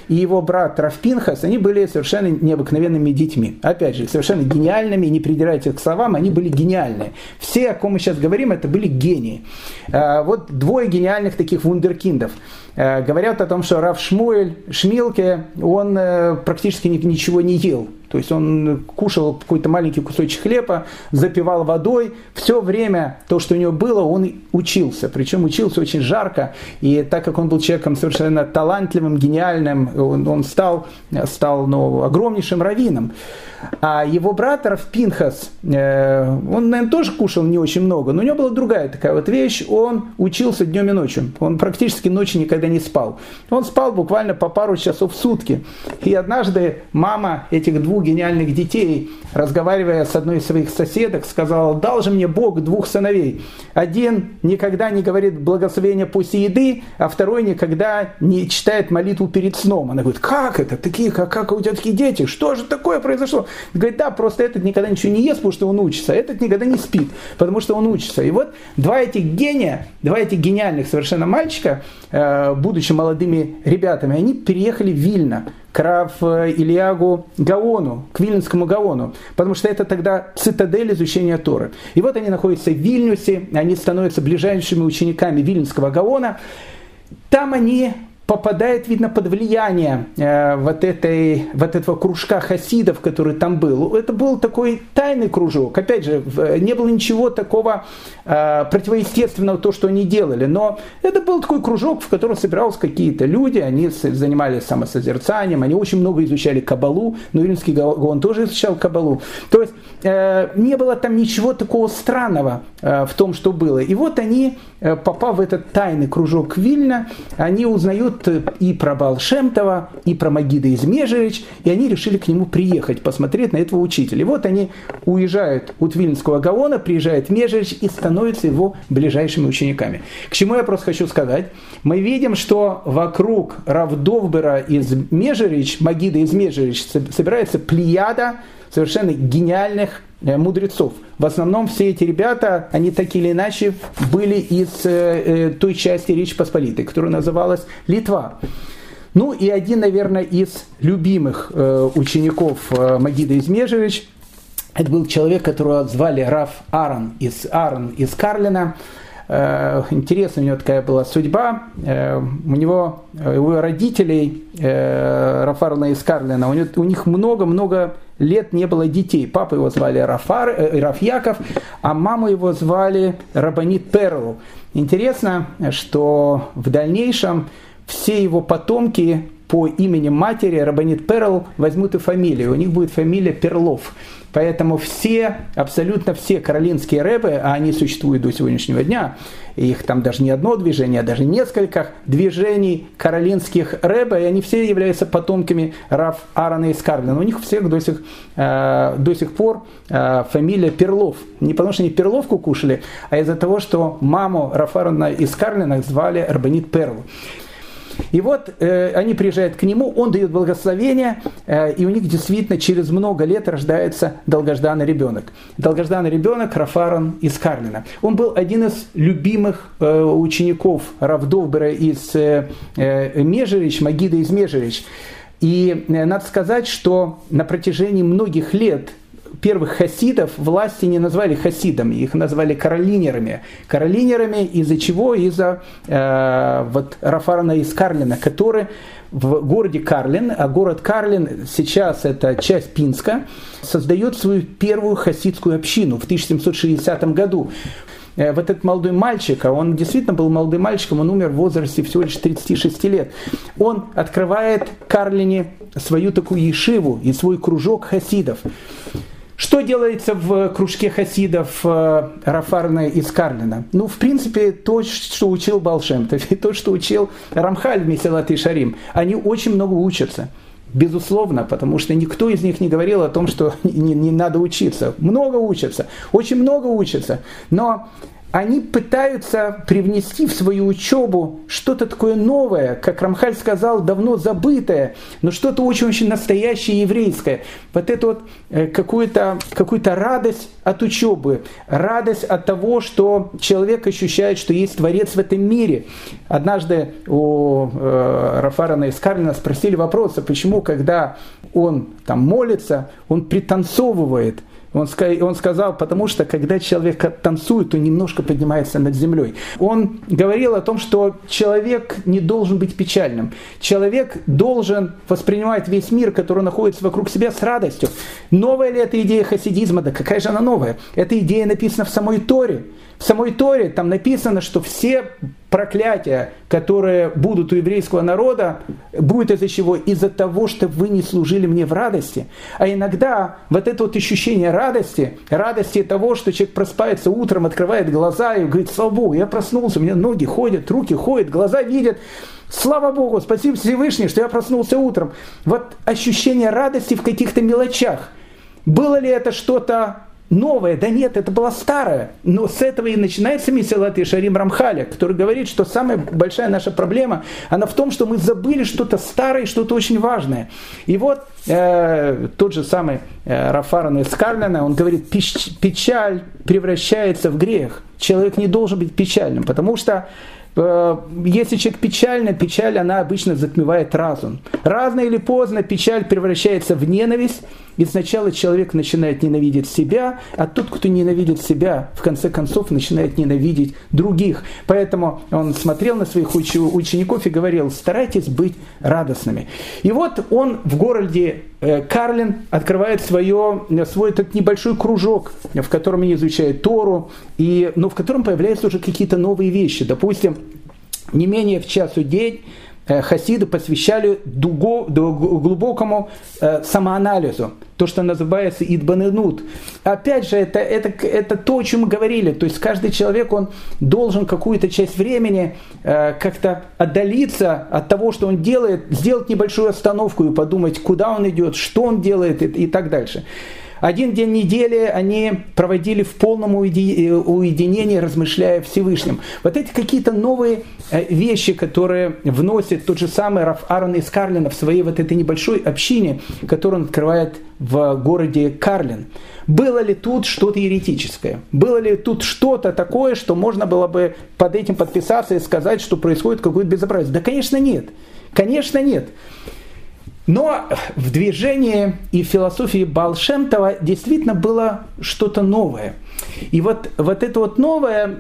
и его брат Раф Пинхас, они были совершенно необыкновенными детьми. Опять же, совершенно гениальными, не придирайтесь к словам, они были гениальные. Все, о ком мы сейчас говорим, это были гении. Э, вот двое гениальных таких вундеркиндов – Э, говорят о том, что Раф Шмуэль, Шмилке, он э, практически ничего не ел. То есть он кушал какой-то маленький кусочек хлеба, запивал водой. Все время то, что у него было, он учился. Причем учился очень жарко. И так как он был человеком совершенно талантливым, гениальным, он, он стал, стал ну, огромнейшим раввином. А его брат Пинхас, э, он, наверное, тоже кушал не очень много, но у него была другая такая вот вещь. Он учился днем и ночью. Он практически ночью никогда не спал. Он спал буквально по пару часов в сутки. И однажды мама этих двух гениальных детей, разговаривая с одной из своих соседок, сказал, дал же мне Бог двух сыновей. Один никогда не говорит благословения после еды, а второй никогда не читает молитву перед сном. Она говорит, как это? Такие, как, как у тебя такие дети? Что же такое произошло? Говорит, да, просто этот никогда ничего не ест, потому что он учится, а этот никогда не спит, потому что он учится. И вот два этих гения, два этих гениальных совершенно мальчика, э, будучи молодыми ребятами, они переехали в Вильно к Рав э, Ильягу Гаону, к Вильнскому Гаону, потому что это тогда цитадель изучения Торы. И вот они находятся в Вильнюсе, они становятся ближайшими учениками Вильнского Гаона. Там они попадает, видно, под влияние э, вот, этой, вот этого кружка хасидов, который там был. Это был такой тайный кружок. Опять же, не было ничего такого э, противоестественного, то, что они делали. Но это был такой кружок, в котором собирались какие-то люди, они занимались самосозерцанием, они очень много изучали Кабалу, но Вильнский Гаон тоже изучал Кабалу. То есть э, не было там ничего такого странного э, в том, что было. И вот они, попав в этот тайный кружок Вильна, они узнают и про Балшемтова, и про Магида Измежевич, и они решили к нему приехать, посмотреть на этого учителя. И вот они уезжают от Вильнского Гаона, приезжает Межевич и становятся его ближайшими учениками. К чему я просто хочу сказать? Мы видим, что вокруг Равдовбера из Межевич, Магида из Межевич, собирается плеяда совершенно гениальных э, мудрецов. В основном все эти ребята, они так или иначе были из э, э, той части Речи Посполитой, которая называлась Литва. Ну и один, наверное, из любимых учеников Магида Измежевич, это был человек, которого звали Раф Аарон из, Аарон из Карлина. Интересная у него такая была судьба. У него, у его родителей, Рафарна из Карлина, у них много-много лет не было детей. Папа его звали Рафар, э, Рафьяков, а маму его звали Рабанит Перл. Интересно, что в дальнейшем все его потомки по имени матери Рабанит Перл возьмут и фамилию. У них будет фамилия Перлов. Поэтому все, абсолютно все каролинские рэбы, а они существуют до сегодняшнего дня, их там даже не одно движение, а даже несколько движений каролинских рэбы, и они все являются потомками Раф Аарона и Скарлина. У них всех до сих, э, до сих пор э, фамилия Перлов. Не потому что они перловку кушали, а из-за того, что маму Раф Аарона и Скарлина звали Арбанит Перл. И вот э, они приезжают к нему, он дает благословение, э, и у них действительно через много лет рождается долгожданный ребенок. Долгожданный ребенок Рафарон из Карлина. Он был один из любимых э, учеников Равдовбера из э, э, Межерич, Магида из Межерич. И э, надо сказать, что на протяжении многих лет первых хасидов власти не назвали хасидами, их назвали каролинерами. Каролинерами из-за чего? Из-за э, вот Рафарана из Карлина, который в городе Карлин, а город Карлин сейчас это часть Пинска, создает свою первую хасидскую общину в 1760 году э, вот этот молодой мальчик, а он действительно был молодым мальчиком, он умер в возрасте всего лишь 36 лет, он открывает Карлине свою такую ешиву и свой кружок хасидов. Что делается в кружке хасидов э, Рафарна из Карлина? Ну, в принципе, то, что учил Балшемтов, и то, что учил Рамхаль в Месилат и Шарим. Они очень много учатся. Безусловно, потому что никто из них не говорил о том, что не, не надо учиться. Много учатся, очень много учатся. Но они пытаются привнести в свою учебу что-то такое новое, как Рамхаль сказал, давно забытое, но что-то очень-очень настоящее еврейское. Вот это вот э, какую-то какую радость от учебы, радость от того, что человек ощущает, что есть Творец в этом мире. Однажды у э, Рафарана из Карлина спросили вопрос, а почему, когда он там молится, он пританцовывает – он, он сказал, потому что когда человек танцует, то немножко поднимается над землей. Он говорил о том, что человек не должен быть печальным. Человек должен воспринимать весь мир, который находится вокруг себя, с радостью. Новая ли это идея хасидизма? Да какая же она новая? Эта идея написана в самой Торе. В самой Торе там написано, что все проклятия, которые будут у еврейского народа, будет из-за чего? Из-за того, что вы не служили мне в радости. А иногда вот это вот ощущение радости, радости того, что человек просыпается утром, открывает глаза и говорит, слава Богу, я проснулся, у меня ноги ходят, руки ходят, глаза видят. Слава Богу, спасибо Всевышний, что я проснулся утром. Вот ощущение радости в каких-то мелочах. Было ли это что-то новое. Да нет, это было старое. Но с этого и начинается Месилат и Шарим Рамхаля, который говорит, что самая большая наша проблема, она в том, что мы забыли что-то старое, что-то очень важное. И вот э, тот же самый э, Рафаран из Карлина, он говорит, печаль превращается в грех. Человек не должен быть печальным, потому что если человек печальный, печаль, она обычно затмевает разум. Рано или поздно печаль превращается в ненависть, и сначала человек начинает ненавидеть себя, а тот, кто ненавидит себя, в конце концов начинает ненавидеть других. Поэтому он смотрел на своих учеников и говорил, старайтесь быть радостными. И вот он в городе э, Карлин открывает свое, свой этот небольшой кружок, в котором они изучают Тору, и, но в котором появляются уже какие-то новые вещи. Допустим, не менее в часу день Э, хасиды посвящали дуго, глубокому э, самоанализу, то, что называется идбаненут. Опять же, это, это, это то, о чем мы говорили. То есть каждый человек, он должен какую-то часть времени э, как-то отдалиться от того, что он делает, сделать небольшую остановку и подумать, куда он идет, что он делает и, и так дальше. Один день недели они проводили в полном уединении, размышляя о Всевышнем. Вот эти какие-то новые э, вещи, которые вносит тот же самый Раф Аарон из Карлина в своей вот этой небольшой общине, которую он открывает в городе Карлин. Было ли тут что-то еретическое? Было ли тут что-то такое, что можно было бы под этим подписаться и сказать, что происходит какое-то безобразие? Да, конечно, нет. Конечно, нет. Но в движении и в философии Балшемтова действительно было что-то новое. И вот, вот это вот новое,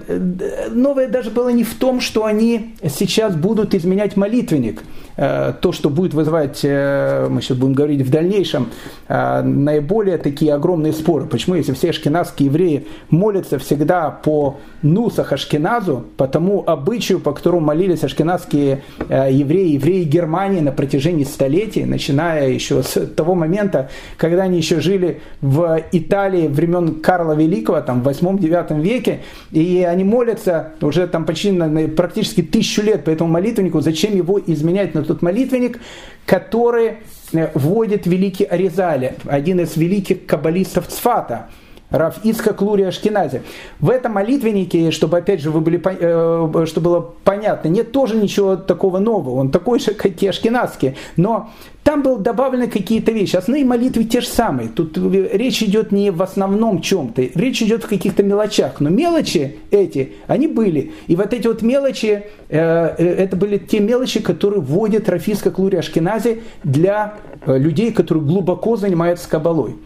новое даже было не в том, что они сейчас будут изменять молитвенник. Э, то, что будет вызывать, э, мы сейчас будем говорить в дальнейшем, э, наиболее такие огромные споры. Почему, если все ашкеназские евреи молятся всегда по нусах ашкеназу, по тому обычаю, по которому молились ашкеназские евреи, евреи Германии на протяжении столетий, начиная еще с того момента, когда они еще жили в Италии времен Карла Великого, там в 8-9 веке, и они молятся уже там почти на, практически тысячу лет по этому молитвеннику, зачем его изменять на тот молитвенник, который э, вводит великий Аризали, один из великих каббалистов Цфата – Раф Ицхак Лури Ашкенази. В этом молитвеннике, чтобы опять же вы были, э, чтобы было понятно, нет тоже ничего такого нового. Он такой же, как и Ашкенадский. Но там был добавлены какие-то вещи. Основные молитвы те же самые. Тут речь идет не в основном чем-то. Речь идет в каких-то мелочах. Но мелочи эти, они были. И вот эти вот мелочи, э, э, это были те мелочи, которые вводит Рафиска Клури Ашкенази для людей, которые глубоко занимаются кабалой.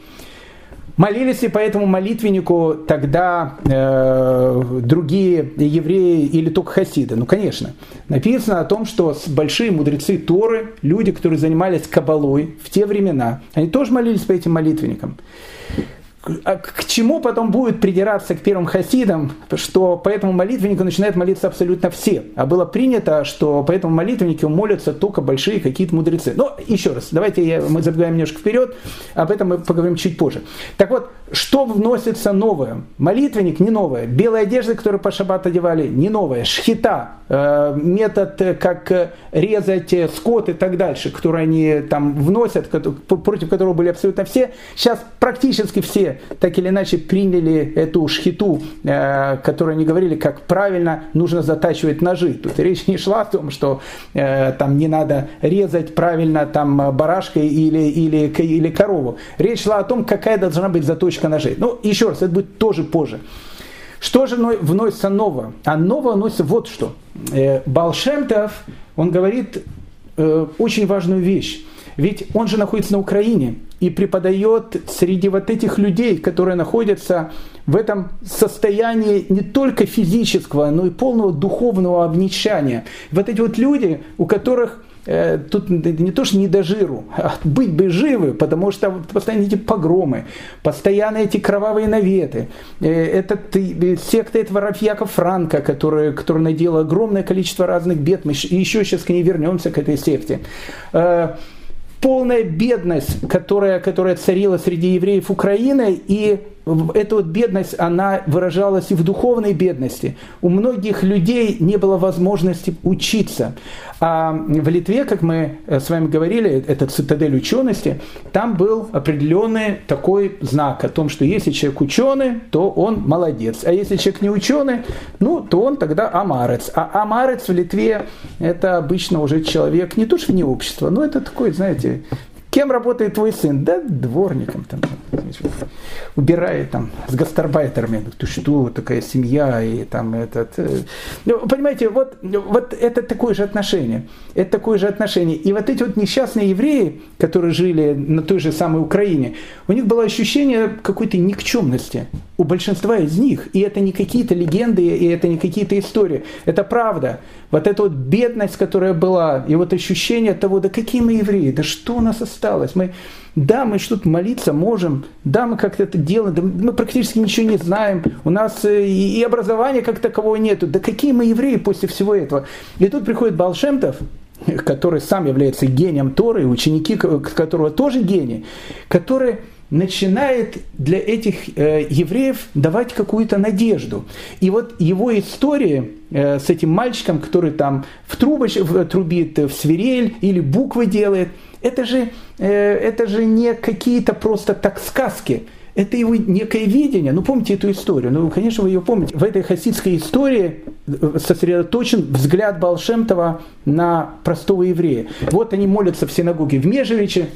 Молились ли по этому молитвеннику тогда э, другие евреи или только хасиды? Ну, конечно. Написано о том, что большие мудрецы Торы, люди, которые занимались кабалой в те времена, они тоже молились по этим молитвенникам. А к чему потом будет придираться к первым хасидам, что по этому молитвеннику начинают молиться абсолютно все. А было принято, что по этому молитвеннику молятся только большие какие-то мудрецы. Но еще раз, давайте я, мы забегаем немножко вперед, об этом мы поговорим чуть позже. Так вот, что вносится новое? Молитвенник не новое. Белая одежда, которую по шаббат одевали, не новая. Шхита, э, метод, э, как э, резать скот и так дальше, который они там вносят, против которого были абсолютно все. Сейчас практически все так или иначе приняли эту шхиту, которую они говорили, как правильно нужно затачивать ножи. Тут речь не шла о том, что там не надо резать правильно там барашка или, или, или корову. Речь шла о том, какая должна быть заточка ножей. Ну, еще раз, это будет тоже позже. Что же вносится нового? А нового вносится вот что. Э, Балшемтов, он говорит очень важную вещь. Ведь он же находится на Украине и преподает среди вот этих людей, которые находятся в этом состоянии не только физического, но и полного духовного обнищания. Вот эти вот люди, у которых э, тут не то, что не до жиру, а быть бы живы, потому что постоянно эти погромы, постоянно эти кровавые наветы. Э, этот, секта этого Рафьяка Франка, который, который надел огромное количество разных бед, мы еще сейчас к ней вернемся, к этой секте полная бедность, которая, которая царила среди евреев Украины, и эта вот бедность, она выражалась и в духовной бедности. У многих людей не было возможности учиться. А в Литве, как мы э, с вами говорили, это цитадель учености, там был определенный такой знак о том, что если человек ученый, то он молодец. А если человек не ученый, ну, то он тогда амарец. А амарец в Литве это обычно уже человек не то что вне общества, но это такой, знаете, Кем работает твой сын? Да дворником там. Убирает там с гастарбайтерами. Ты что, такая семья и там этот... Э, ну, понимаете, вот, вот это такое же отношение. Это такое же отношение. И вот эти вот несчастные евреи, которые жили на той же самой Украине, у них было ощущение какой-то никчемности у большинства из них. И это не какие-то легенды, и это не какие-то истории. Это правда. Вот эта вот бедность, которая была, и вот ощущение того, да какие мы евреи, да что у нас осталось? Мы, да, мы что-то молиться можем, да, мы как-то это делаем, да мы практически ничего не знаем, у нас э, и образования как такового нету. Да какие мы евреи после всего этого? И тут приходит Балшемтов, который сам является гением Торы, ученики которого тоже гении, которые начинает для этих э, евреев давать какую-то надежду. И вот его история э, с этим мальчиком, который там в трубоч, в, трубит в свирель или буквы делает, это же, э, это же не какие-то просто так сказки. Это его некое видение. Ну, помните эту историю? Ну, конечно, вы ее помните. В этой хасидской истории э, сосредоточен взгляд Балшемтова на простого еврея. Вот они молятся в синагоге в Межевиче,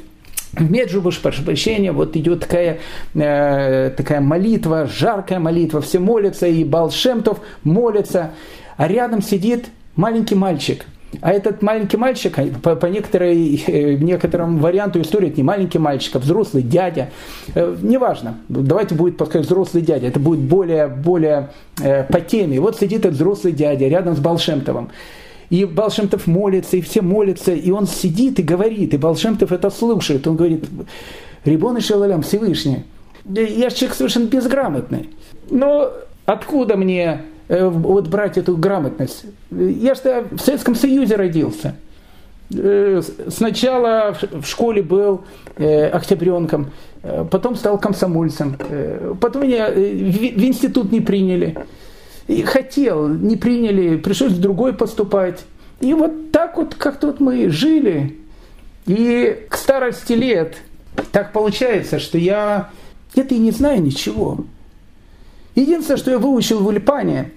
в Меджубуш, прошу прощения, вот идет такая, э, такая молитва, жаркая молитва, все молятся, и Балшемтов молится, а рядом сидит маленький мальчик. А этот маленький мальчик, а, по, по некоторой, э, некоторому варианту истории, это не маленький мальчик, а взрослый дядя. Э, неважно, давайте будет пускай взрослый дядя, это будет более, более э, по теме. Вот сидит этот взрослый дядя рядом с Балшемтовым и Балшемтов молится, и все молятся, и он сидит и говорит, и Балшемтов это слушает, он говорит, Рибон и Шалалям, Всевышний, я же человек совершенно безграмотный, но откуда мне э, вот брать эту грамотность? Я же в Советском Союзе родился. Э, сначала в школе был э, октябренком, потом стал комсомольцем, потом меня в институт не приняли. И хотел, не приняли, пришлось другой поступать. И вот так вот как-то вот мы жили. И к старости лет так получается, что я это и не знаю ничего. Единственное, что я выучил в Ульпане,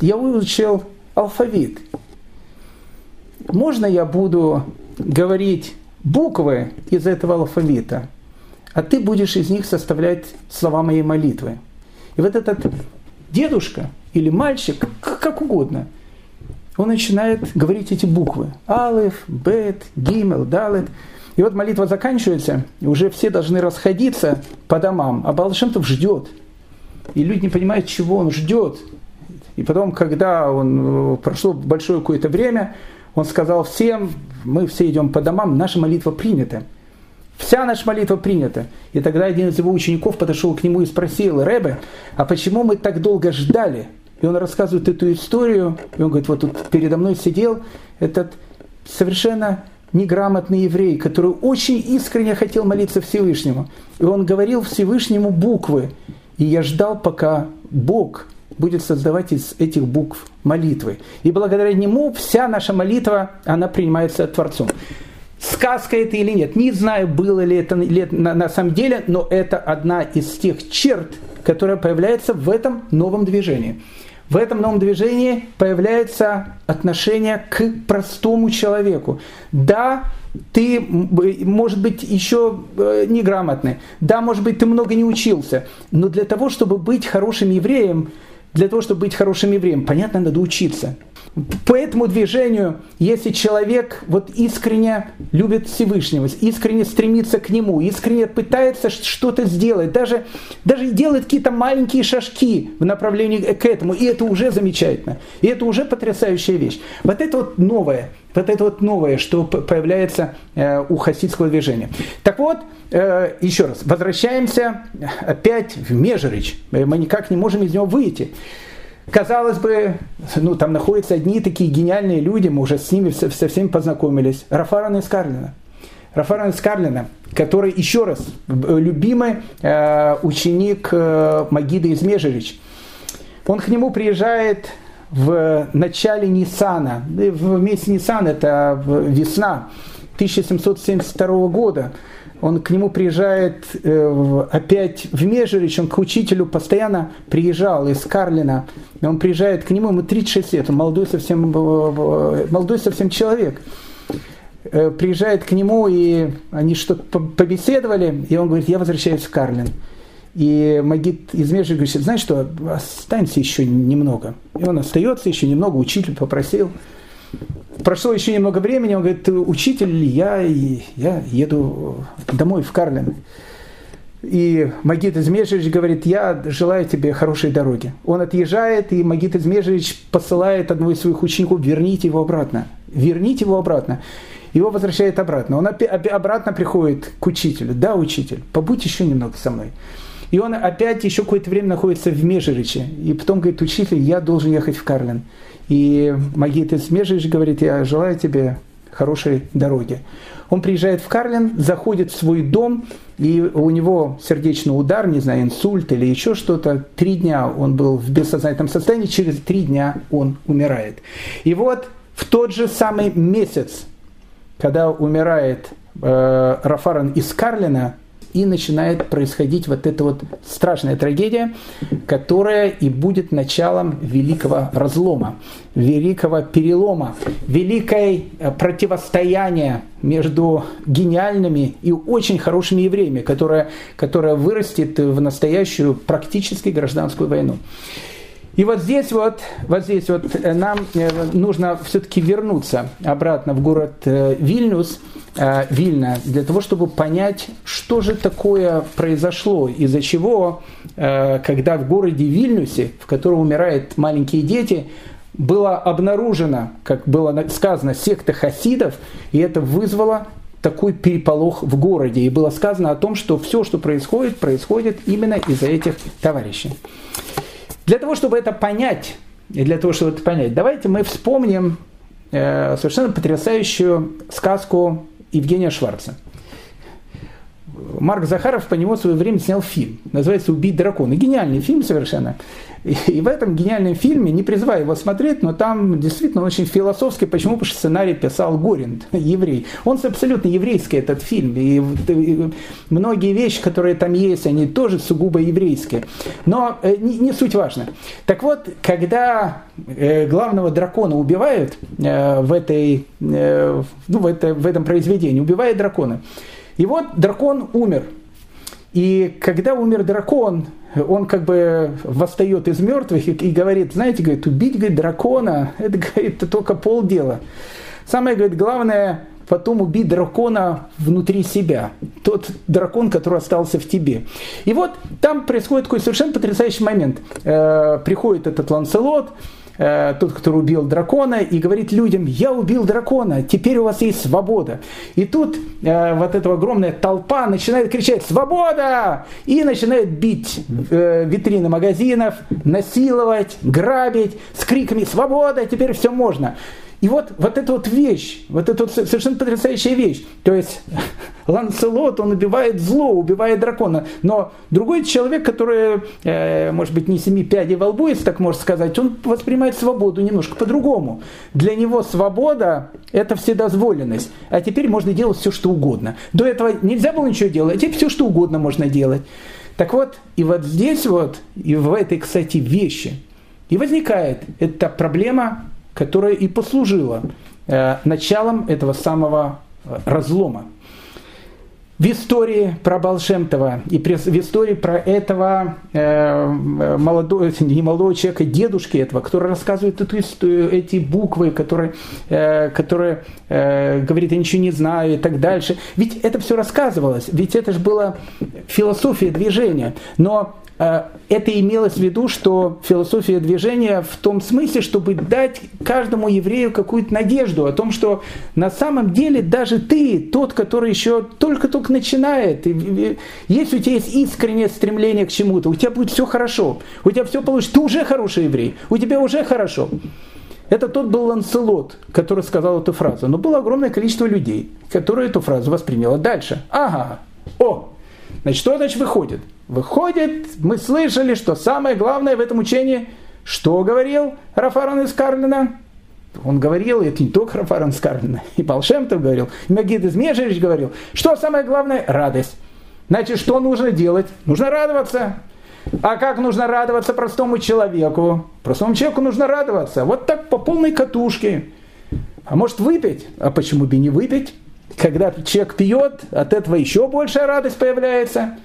я выучил алфавит. Можно я буду говорить буквы из этого алфавита, а ты будешь из них составлять слова моей молитвы. И вот этот дедушка или мальчик, как угодно, он начинает говорить эти буквы. Алеф, Бет, Гимел, Далет. И вот молитва заканчивается, и уже все должны расходиться по домам, а Балшемтов ждет. И люди не понимают, чего он ждет. И потом, когда он э, прошло большое какое-то время, он сказал всем, мы все идем по домам, наша молитва принята. Вся наша молитва принята. И тогда один из его учеников подошел к нему и спросил, Ребе, а почему мы так долго ждали? И он рассказывает эту историю, и он говорит, вот тут передо мной сидел этот совершенно неграмотный еврей, который очень искренне хотел молиться Всевышнему. И он говорил Всевышнему буквы. И я ждал, пока Бог будет создавать из этих букв молитвы. И благодаря нему вся наша молитва, она принимается Творцом. Сказка это или нет, не знаю, было ли это на, самом деле, но это одна из тех черт, которая появляется в этом новом движении. В этом новом движении появляется отношение к простому человеку. Да, ты, может быть, еще э, неграмотный, да, может быть, ты много не учился, но для того, чтобы быть хорошим евреем, для того, чтобы быть хорошим евреем, понятно, надо учиться. По этому движению, если человек вот искренне любит Всевышнего, искренне стремится к Нему, искренне пытается что-то сделать, даже, даже делает какие-то маленькие шажки в направлении к этому, и это уже замечательно, и это уже потрясающая вещь. Вот это вот новое, вот это вот новое, что появляется э, у хасидского движения. Так вот, э, еще раз, возвращаемся опять в Межерич. Мы никак не можем из него выйти. Казалось бы, ну, там находятся одни такие гениальные люди, мы уже с ними со, со всеми познакомились. Рафаран из Карлина. Рафаран из Карлина, который, еще раз, любимый э, ученик э, Магида из Межерич. Он к нему приезжает в начале Ниссана. В месяц Ниссан это весна 1772 года он к нему приезжает э, опять в Межерич, он к учителю постоянно приезжал из Карлина, он приезжает к нему, ему 36 лет, он молодой совсем, э, молодой совсем человек. Э, приезжает к нему, и они что-то побеседовали, и он говорит, я возвращаюсь в Карлин. И Магит из Межи говорит, знаешь что, останься еще немного. И он остается еще немного, учитель попросил. Прошло еще немного времени, он говорит, учитель, я, я еду домой в Карлин. И Магит Измежевич говорит, я желаю тебе хорошей дороги. Он отъезжает, и Магит Измежевич посылает одного из своих учеников, верните его обратно. Верните его обратно. Его возвращает обратно. Он обратно приходит к учителю. Да, учитель, побудь еще немного со мной. И он опять еще какое-то время находится в Межериче. И потом говорит, учитель, я должен ехать в Карлин. И Магит Смежич говорит, я желаю тебе хорошей дороги. Он приезжает в Карлин, заходит в свой дом, и у него сердечный удар, не знаю, инсульт или еще что-то. Три дня он был в бессознательном состоянии, через три дня он умирает. И вот в тот же самый месяц, когда умирает э, Рафаран из Карлина, и начинает происходить вот эта вот страшная трагедия, которая и будет началом великого разлома, великого перелома, великой э, противостояния между гениальными и очень хорошими евреями, которая, которая вырастет в настоящую практически гражданскую войну. И вот здесь вот, вот здесь вот э, нам э, нужно все-таки вернуться обратно в город э, Вильнюс, Вильна, для того, чтобы понять, что же такое произошло, из-за чего, когда в городе Вильнюсе, в котором умирают маленькие дети, было обнаружено, как было сказано, секта хасидов, и это вызвало такой переполох в городе. И было сказано о том, что все, что происходит, происходит именно из-за этих товарищей. Для того, чтобы это понять, и для того, чтобы это понять, давайте мы вспомним э, совершенно потрясающую сказку Евгения Шварца. Марк Захаров по нему в свое время снял фильм. Называется «Убить дракона». Гениальный фильм совершенно. И в этом гениальном фильме, не призываю его смотреть, но там действительно очень философский. Почему? Потому что сценарий писал Горин, еврей. Он абсолютно еврейский, этот фильм. И многие вещи, которые там есть, они тоже сугубо еврейские. Но э, не, суть важно. Так вот, когда э, главного дракона убивают э, в, этой, ну, в, это, в этом произведении, убивают дракона. И вот дракон умер. И когда умер дракон, он как бы восстает из мертвых и, и говорит, знаете, говорит, убить говорит, дракона, это, говорит, это только полдела. Самое, говорит, главное, потом убить дракона внутри себя. Тот дракон, который остался в тебе. И вот там происходит такой совершенно потрясающий момент. Э, приходит этот Ланселот, Э, тот, который убил дракона, и говорит людям, я убил дракона, теперь у вас есть свобода. И тут э, вот эта огромная толпа начинает кричать «Свобода!» и начинает бить э, витрины магазинов, насиловать, грабить с криками «Свобода! Теперь все можно!» И вот, вот эта вот вещь, вот эта вот совершенно потрясающая вещь. То есть Ланселот, он убивает зло, убивает дракона. Но другой человек, который, э, может быть, не семи пядей во лбу, если так можно сказать, он воспринимает свободу немножко по-другому. Для него свобода – это вседозволенность. А теперь можно делать все, что угодно. До этого нельзя было ничего делать, а теперь все, что угодно можно делать. Так вот, и вот здесь вот, и в этой, кстати, вещи, и возникает эта проблема которая и послужила э, началом этого самого э, разлома. В истории про Балшемтова и в истории про этого э, молодого, не молодого человека, дедушки этого, который рассказывает эту историю, эти буквы, которые, э, которые э, говорит, я ничего не знаю и так дальше. Ведь это все рассказывалось, ведь это же была философия движения. Но Э, это имелось в виду, что философия движения в том смысле, чтобы дать каждому еврею какую-то надежду о том, что на самом деле даже ты, тот, который еще только-только начинает, если у тебя есть искреннее стремление к чему-то, у тебя будет все хорошо, у тебя все получится, ты уже хороший еврей, у тебя уже хорошо. Это тот был Ланселот, который сказал эту фразу. Но было огромное количество людей, которые эту фразу восприняло дальше. Ага, о, значит, что значит выходит? Выходит, мы слышали, что самое главное в этом учении, что говорил Рафаран из Карлина? Он говорил, это не только Рафаран из Карлина, и Балшемтов говорил, и Магид из Межевич говорил, что самое главное? Радость. Значит, что нужно делать? Нужно радоваться. А как нужно радоваться простому человеку? Простому человеку нужно радоваться. Вот так по полной катушке. А может выпить? А почему бы не выпить? Когда человек пьет, от этого еще большая радость появляется.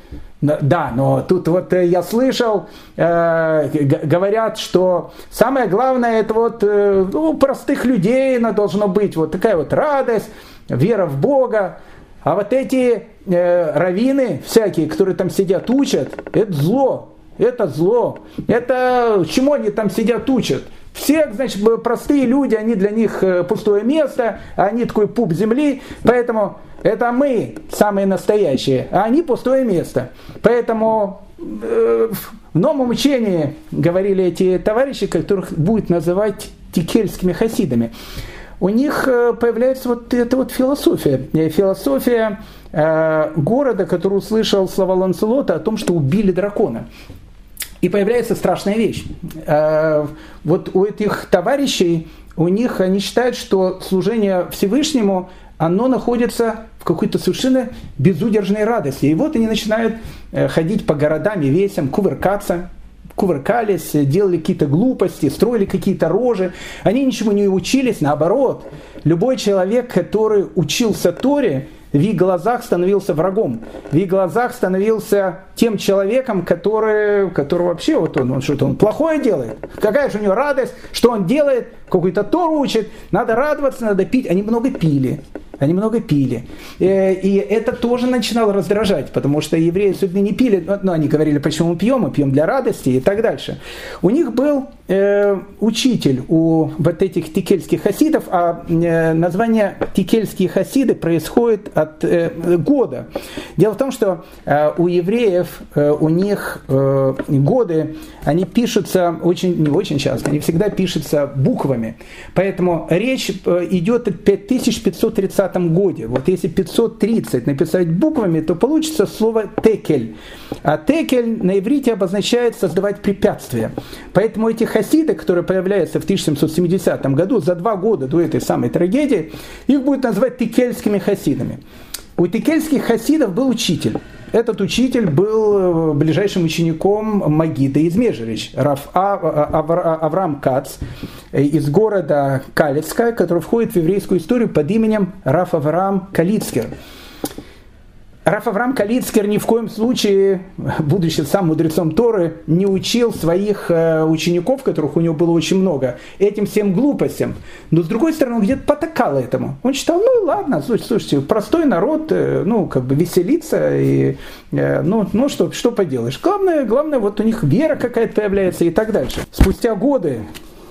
Да, но тут вот э, я слышал, э, говорят, что самое главное это вот э, у простых людей она должно быть вот такая вот радость, вера в Бога. А вот эти э, раввины всякие, которые там сидят, учат, это зло. Это зло. Это чему они там сидят, учат? Все, значит, простые люди, они для них пустое место, они такой пуп земли, поэтому это мы самые настоящие, а они пустое место. Поэтому э, в новом учении говорили эти товарищи, которых будет называть тикельскими хасидами. У них э, появляется вот эта вот философия. Философия э, города, который услышал слова Ланселота о том, что убили дракона. И появляется страшная вещь. Вот у этих товарищей, у них они считают, что служение Всевышнему оно находится в какой-то совершенно безудержной радости. И вот они начинают э, ходить по городам и весям, кувыркаться, кувыркались, делали какие-то глупости, строили какие-то рожи. Они ничего не учились, наоборот. Любой человек, который учился Торе, в их глазах становился врагом. В их глазах становился тем человеком, который, который вообще вот он, он что-то он плохое делает. Какая же у него радость, что он делает, какой-то Тору учит, надо радоваться, надо пить. Они много пили они много пили. Э, и это тоже начинало раздражать, потому что евреи особенно не пили, но они говорили, почему мы пьем, мы пьем для радости и так дальше. У них был э, учитель у вот этих тикельских хасидов, а э, название тикельские хасиды происходит от года. Дело в том, что э, у евреев, э, у них э, годы, они пишутся очень, не очень часто, они всегда пишутся буквами. Поэтому речь идет о 5530 годе. Вот если 530 написать буквами, то получится слово текель. А текель на иврите обозначает создавать препятствия. Поэтому эти хасиды, которые появляются в 1770 году, за два года до этой самой трагедии, их будут называть текельскими хасидами. У текельских хасидов был учитель. Этот учитель был э, ближайшим учеником Магида из Межерич, Раф а, а, а, Авраам Кац э, из города Калицка, который входит в еврейскую историю под именем Раф Авраам Калицкер. Раф Авраам Калицкер ни в коем случае, будучи сам мудрецом Торы, не учил своих э, учеников, которых у него было очень много, этим всем глупостям. Но с другой стороны, он где-то потакал этому. Он считал, ну ладно, слушайте, слушайте простой народ, э, ну как бы веселится, и, э, ну, ну что, что поделаешь. Главное, главное, вот у них вера какая-то появляется и так дальше. Спустя годы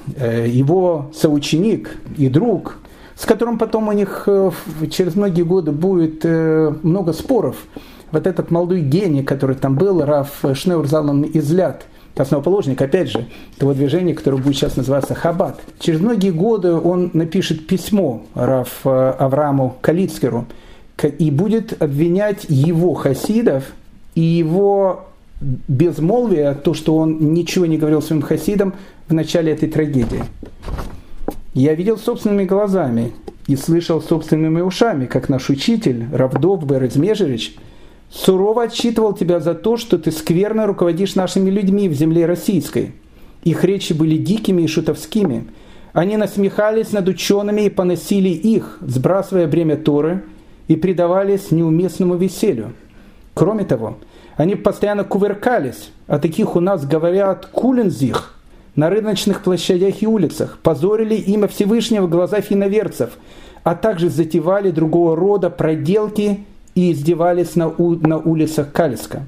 его соученик и друг с которым потом у них э, через многие годы будет э, много споров. Вот этот молодой гений, который там был, Раф Шнеурзалан Излят, основоположник, опять же, того движения, которое будет сейчас называться Хаббат. Через многие годы он напишет письмо Раф э, Аврааму Калицкеру и будет обвинять его хасидов и его безмолвие, то, что он ничего не говорил своим хасидам в начале этой трагедии. Я видел собственными глазами и слышал собственными ушами, как наш учитель, Равдов Березмежевич, сурово отчитывал тебя за то, что ты скверно руководишь нашими людьми в земле российской. Их речи были дикими и шутовскими. Они насмехались над учеными и поносили их, сбрасывая бремя Торы, и предавались неуместному веселью. Кроме того, они постоянно кувыркались, а таких у нас говорят кулинзих, на рыночных площадях и улицах, позорили имя Всевышнего в глазах иноверцев, а также затевали другого рода проделки и издевались на, у, на улицах Калиска.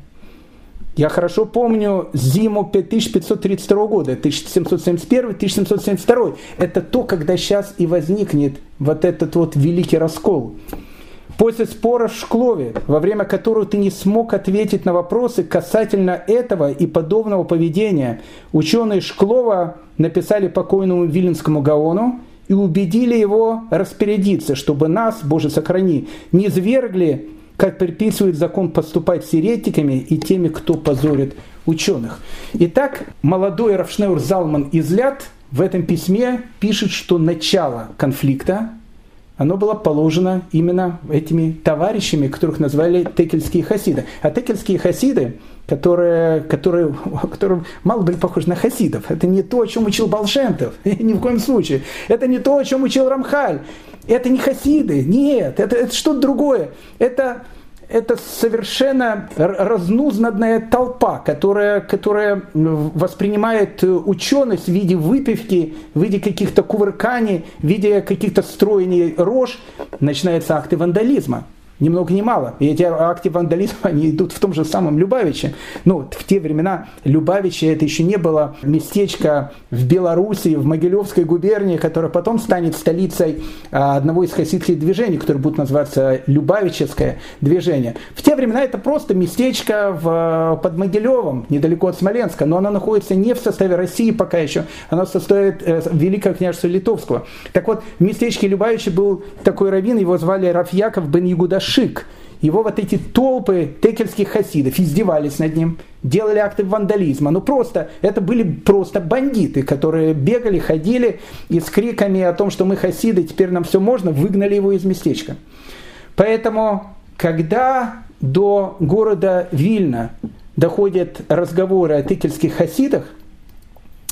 Я хорошо помню зиму 1532 года, 1771-1772. Это то, когда сейчас и возникнет вот этот вот великий раскол. После спора в Шклове, во время которого ты не смог ответить на вопросы касательно этого и подобного поведения, ученые Шклова написали покойному Виленскому Гаону и убедили его распорядиться, чтобы нас, Боже сохрани, не свергли как приписывает закон поступать с еретиками и теми, кто позорит ученых. Итак, молодой Рафшнеур Залман из Ляд в этом письме пишет, что начало конфликта, оно было положено именно этими товарищами, которых назвали текельские хасиды. А текельские хасиды, которые, которые, которые мало были похожи на хасидов, это не то, о чем учил Балшемтов, ни в коем случае. Это не то, о чем учил Рамхаль. Это не хасиды, нет, это, это что-то другое. Это, это совершенно разнузнанная толпа, которая, которая воспринимает ученость в виде выпивки, в виде каких-то кувырканий, в виде каких-то строений рож. Начинаются акты вандализма ни много ни мало. И эти акты вандализма, они идут в том же самом Любавиче. Ну, в те времена Любавиче это еще не было местечко в Белоруссии, в Могилевской губернии, которое потом станет столицей а, одного из хасидских движений, которое будет называться Любавичевское движение. В те времена это просто местечко в, под Могилевом, недалеко от Смоленска, но оно находится не в составе России пока еще, оно состоит э, Великого княжества Литовского. Так вот, в местечке Любавича был такой раввин, его звали Рафьяков бен Ягудаш шик. Его вот эти толпы текельских хасидов издевались над ним, делали акты вандализма. Ну просто, это были просто бандиты, которые бегали, ходили и с криками о том, что мы хасиды, теперь нам все можно, выгнали его из местечка. Поэтому, когда до города Вильна доходят разговоры о текельских хасидах,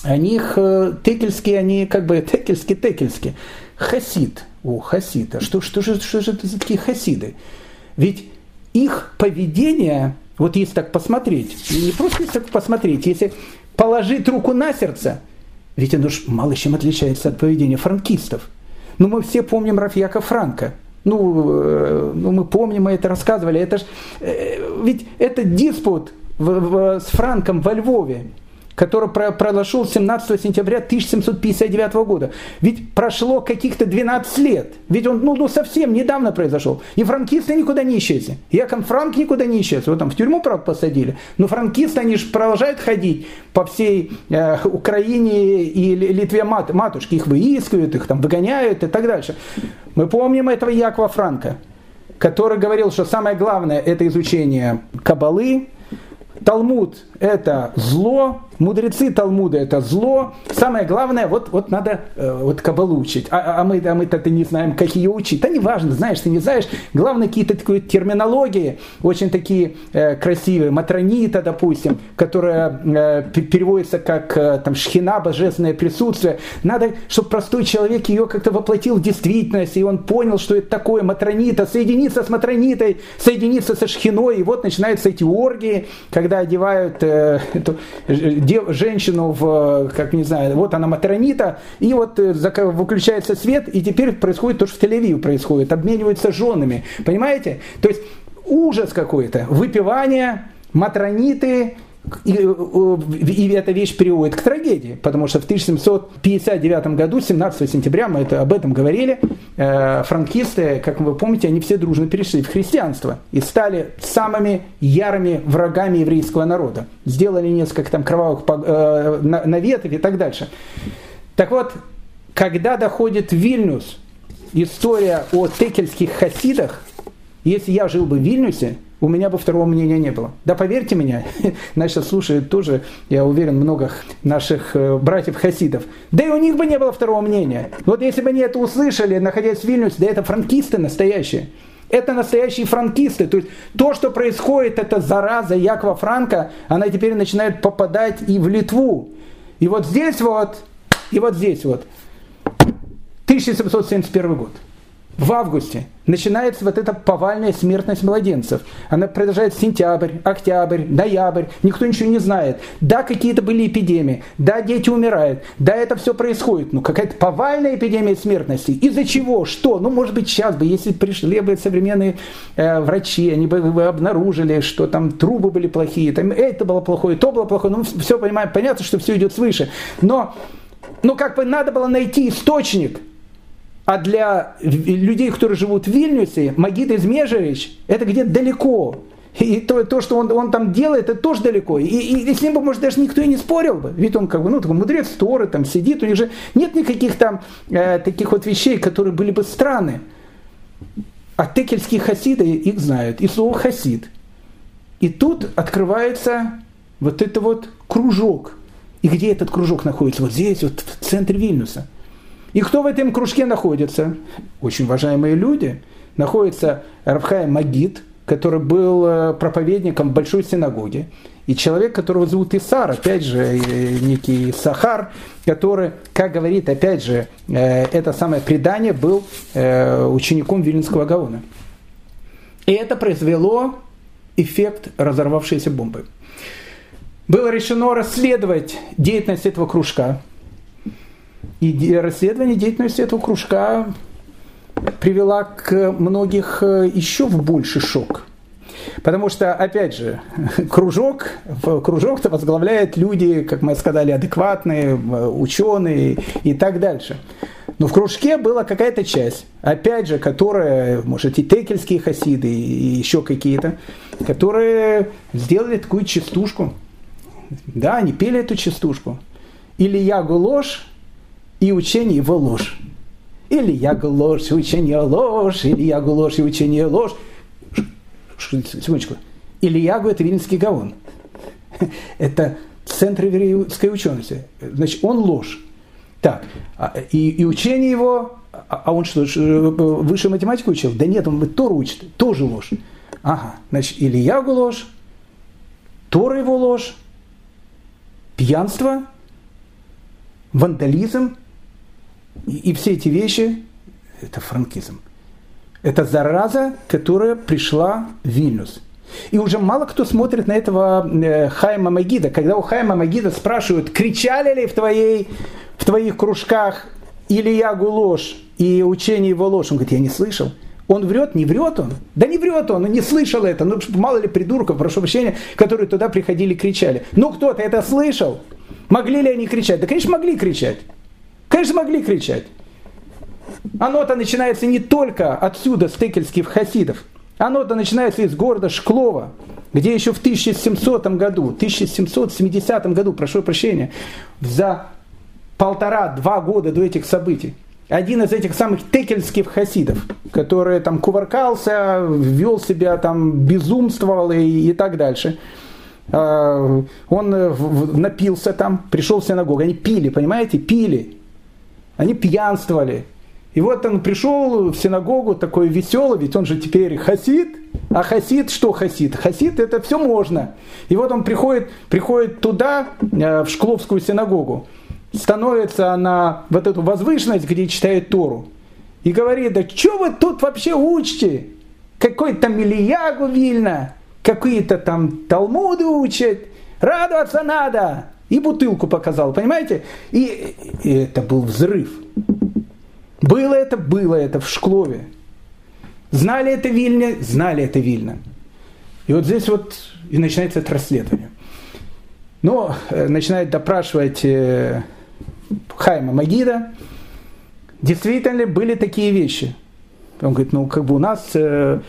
о них э, текельские, они как бы текельские-текельские. Хасид, о, хасида. Что, что, же, что же это за такие хасиды? Ведь их поведение, вот если так посмотреть, не просто если так посмотреть, если положить руку на сердце, ведь оно же мало чем отличается от поведения франкистов. Но ну, мы все помним Рафьяка Франка. Ну, э, ну, мы помним, мы это рассказывали. Это ж, э, ведь это диспут в, в, с Франком во Львове который произошел 17 сентября 1759 года. Ведь прошло каких-то 12 лет. Ведь он ну, ну, совсем недавно произошел. И франкисты никуда не исчезли. Яков Франк никуда не исчез. Его там в тюрьму, правда, посадили. Но франкисты, они же продолжают ходить по всей э, Украине и Литве мат, матушки. Их выискивают, их там выгоняют и так дальше. Мы помним этого Якова Франка, который говорил, что самое главное это изучение кабалы, Талмуд – это зло, мудрецы Талмуда – это зло. Самое главное, вот, вот надо э, вот кабалу учить. А, а мы, а мы-то не знаем, как ее учить. Да не важно, знаешь, ты не знаешь. Главное, какие-то такие терминологии, очень такие э, красивые. Матронита, допустим, которая э, переводится как э, там, шхина, божественное присутствие. Надо, чтобы простой человек ее как-то воплотил в действительность, и он понял, что это такое матронита, соединиться с матронитой, соединиться со шхиной, и вот начинаются эти оргии, когда одевают э, эту дев, женщину в, как не знаю, вот она матронита, и вот э, выключается свет, и теперь происходит то, что в тель происходит, обмениваются женами. Понимаете? То есть ужас какой-то, выпивание, матрониты, и, э, и эта вещь приводит к трагедии, потому что в 1759 году, 17 сентября, мы это, об этом говорили, э, франкисты, как вы помните, они все дружно перешли в христианство и стали самыми ярыми врагами еврейского народа. Сделали несколько там кровавых э, наветов и так дальше. Так вот, когда доходит Вильнюс, история о текельских хасидах, если я жил бы в Вильнюсе, у меня бы второго мнения не было. Да поверьте мне, нас сейчас слушают тоже, я уверен, много наших э, братьев-хасидов. Да и у них бы не было второго мнения. Вот если бы они это услышали, находясь в Вильнюсе, да это франкисты настоящие. Это настоящие франкисты. То есть то, что происходит, это зараза Якова Франка, она теперь начинает попадать и в Литву. И вот здесь вот, и вот здесь вот. 1771 год. В августе начинается вот эта повальная смертность младенцев. Она продолжает сентябрь, октябрь, ноябрь, никто ничего не знает. Да, какие-то были эпидемии, да, дети умирают, да, это все происходит, но какая-то повальная эпидемия смертности. Из-за чего? Что? Ну, может быть, сейчас бы, если пришли бы современные э, врачи, они бы, бы обнаружили, что там трубы были плохие, там это было плохое, то было плохое, ну, все понимаем, понятно, что все идет свыше. Но, ну, как бы надо было найти источник, а для людей, которые живут в Вильнюсе, Магит Измежевич, это где-то далеко. И то, то что он, он там делает, это тоже далеко. И, и, и с ним бы, может, даже никто и не спорил бы. Ведь он как бы, ну, такой мудрец Торы, там сидит, у них же нет никаких там э, таких вот вещей, которые были бы странны. А текельские хасиды их знают. И слово хасид. И тут открывается вот это вот кружок. И где этот кружок находится? Вот здесь, вот в центре Вильнюса. И кто в этом кружке находится? Очень уважаемые люди. Находится Равхай Магид, который был э, проповедником большой синагоги. И человек, которого зовут Исар, опять же, э, некий Сахар, который, как говорит, опять же, э, это самое предание, был учеником Вильнинского Гаона. И это произвело эффект разорвавшейся бомбы. Было решено расследовать деятельность этого кружка. И расследование деятельности этого кружка привела к многих э, еще в больший шок. Потому что, опять же, кружок, кружок-то возглавляют люди, как мы сказали, адекватные, э, ученые и так дальше. Но в кружке была какая-то часть, опять же, которая, может, и текельские хасиды, и еще какие-то, которые сделали такую частушку. Да, они пели эту частушку. Или я ложь, и учение его ложь. Или я ложь, учение ложь, или я ложь, и учение ложь. Секундочку. Ильягу – это Вильнинский Гаон. Это центр еврейской учености. Значит, он ложь. Так, а, и, и учение его, а, а он что, высшую математику учил? Да нет, он Тору учит, тоже ложь. Ага, значит, Ильягу ложь, Тора его ложь, пьянство, вандализм, и, и все эти вещи – это франкизм. Это зараза, которая пришла в Вильнюс. И уже мало кто смотрит на этого э, Хайма Магида. Когда у Хайма Магида спрашивают, кричали ли в, твоей, в твоих кружках Ильягу ложь и учение его ложь, он говорит, я не слышал. Он врет, не врет он. Да не врет он, он не слышал это. Ну, мало ли придурков, прошу прощения, которые туда приходили и кричали. Ну, кто-то это слышал. Могли ли они кричать? Да, конечно, могли кричать. Конечно, могли кричать. Оно-то начинается не только отсюда, с текельских хасидов. Оно-то начинается из города Шклова, где еще в 1700 году, 1770 году, прошу прощения, за полтора-два года до этих событий, один из этих самых текельских хасидов, который там кувыркался, вел себя там, безумствовал и, и так дальше – а, он э, напился там, пришел в синагогу, они пили, понимаете, пили, они пьянствовали. И вот он пришел в синагогу такой веселый, ведь он же теперь хасид, а хасид что хасид? Хасид это все можно. И вот он приходит, приходит туда, э, в Шкловскую синагогу, становится на вот эту возвышенность, где читает Тору, и говорит, да что вы тут вообще учите? Какой-то Милиягу Вильна, какие-то там талмуды учат, радоваться надо. И бутылку показал, понимаете? И, и это был взрыв. Было это, было это в Шклове. Знали это Вильня, знали это Вильно. И вот здесь вот и начинается это расследование. Но э, начинает допрашивать э, Хайма Магида, действительно ли были такие вещи. Он говорит, ну как бы у нас э,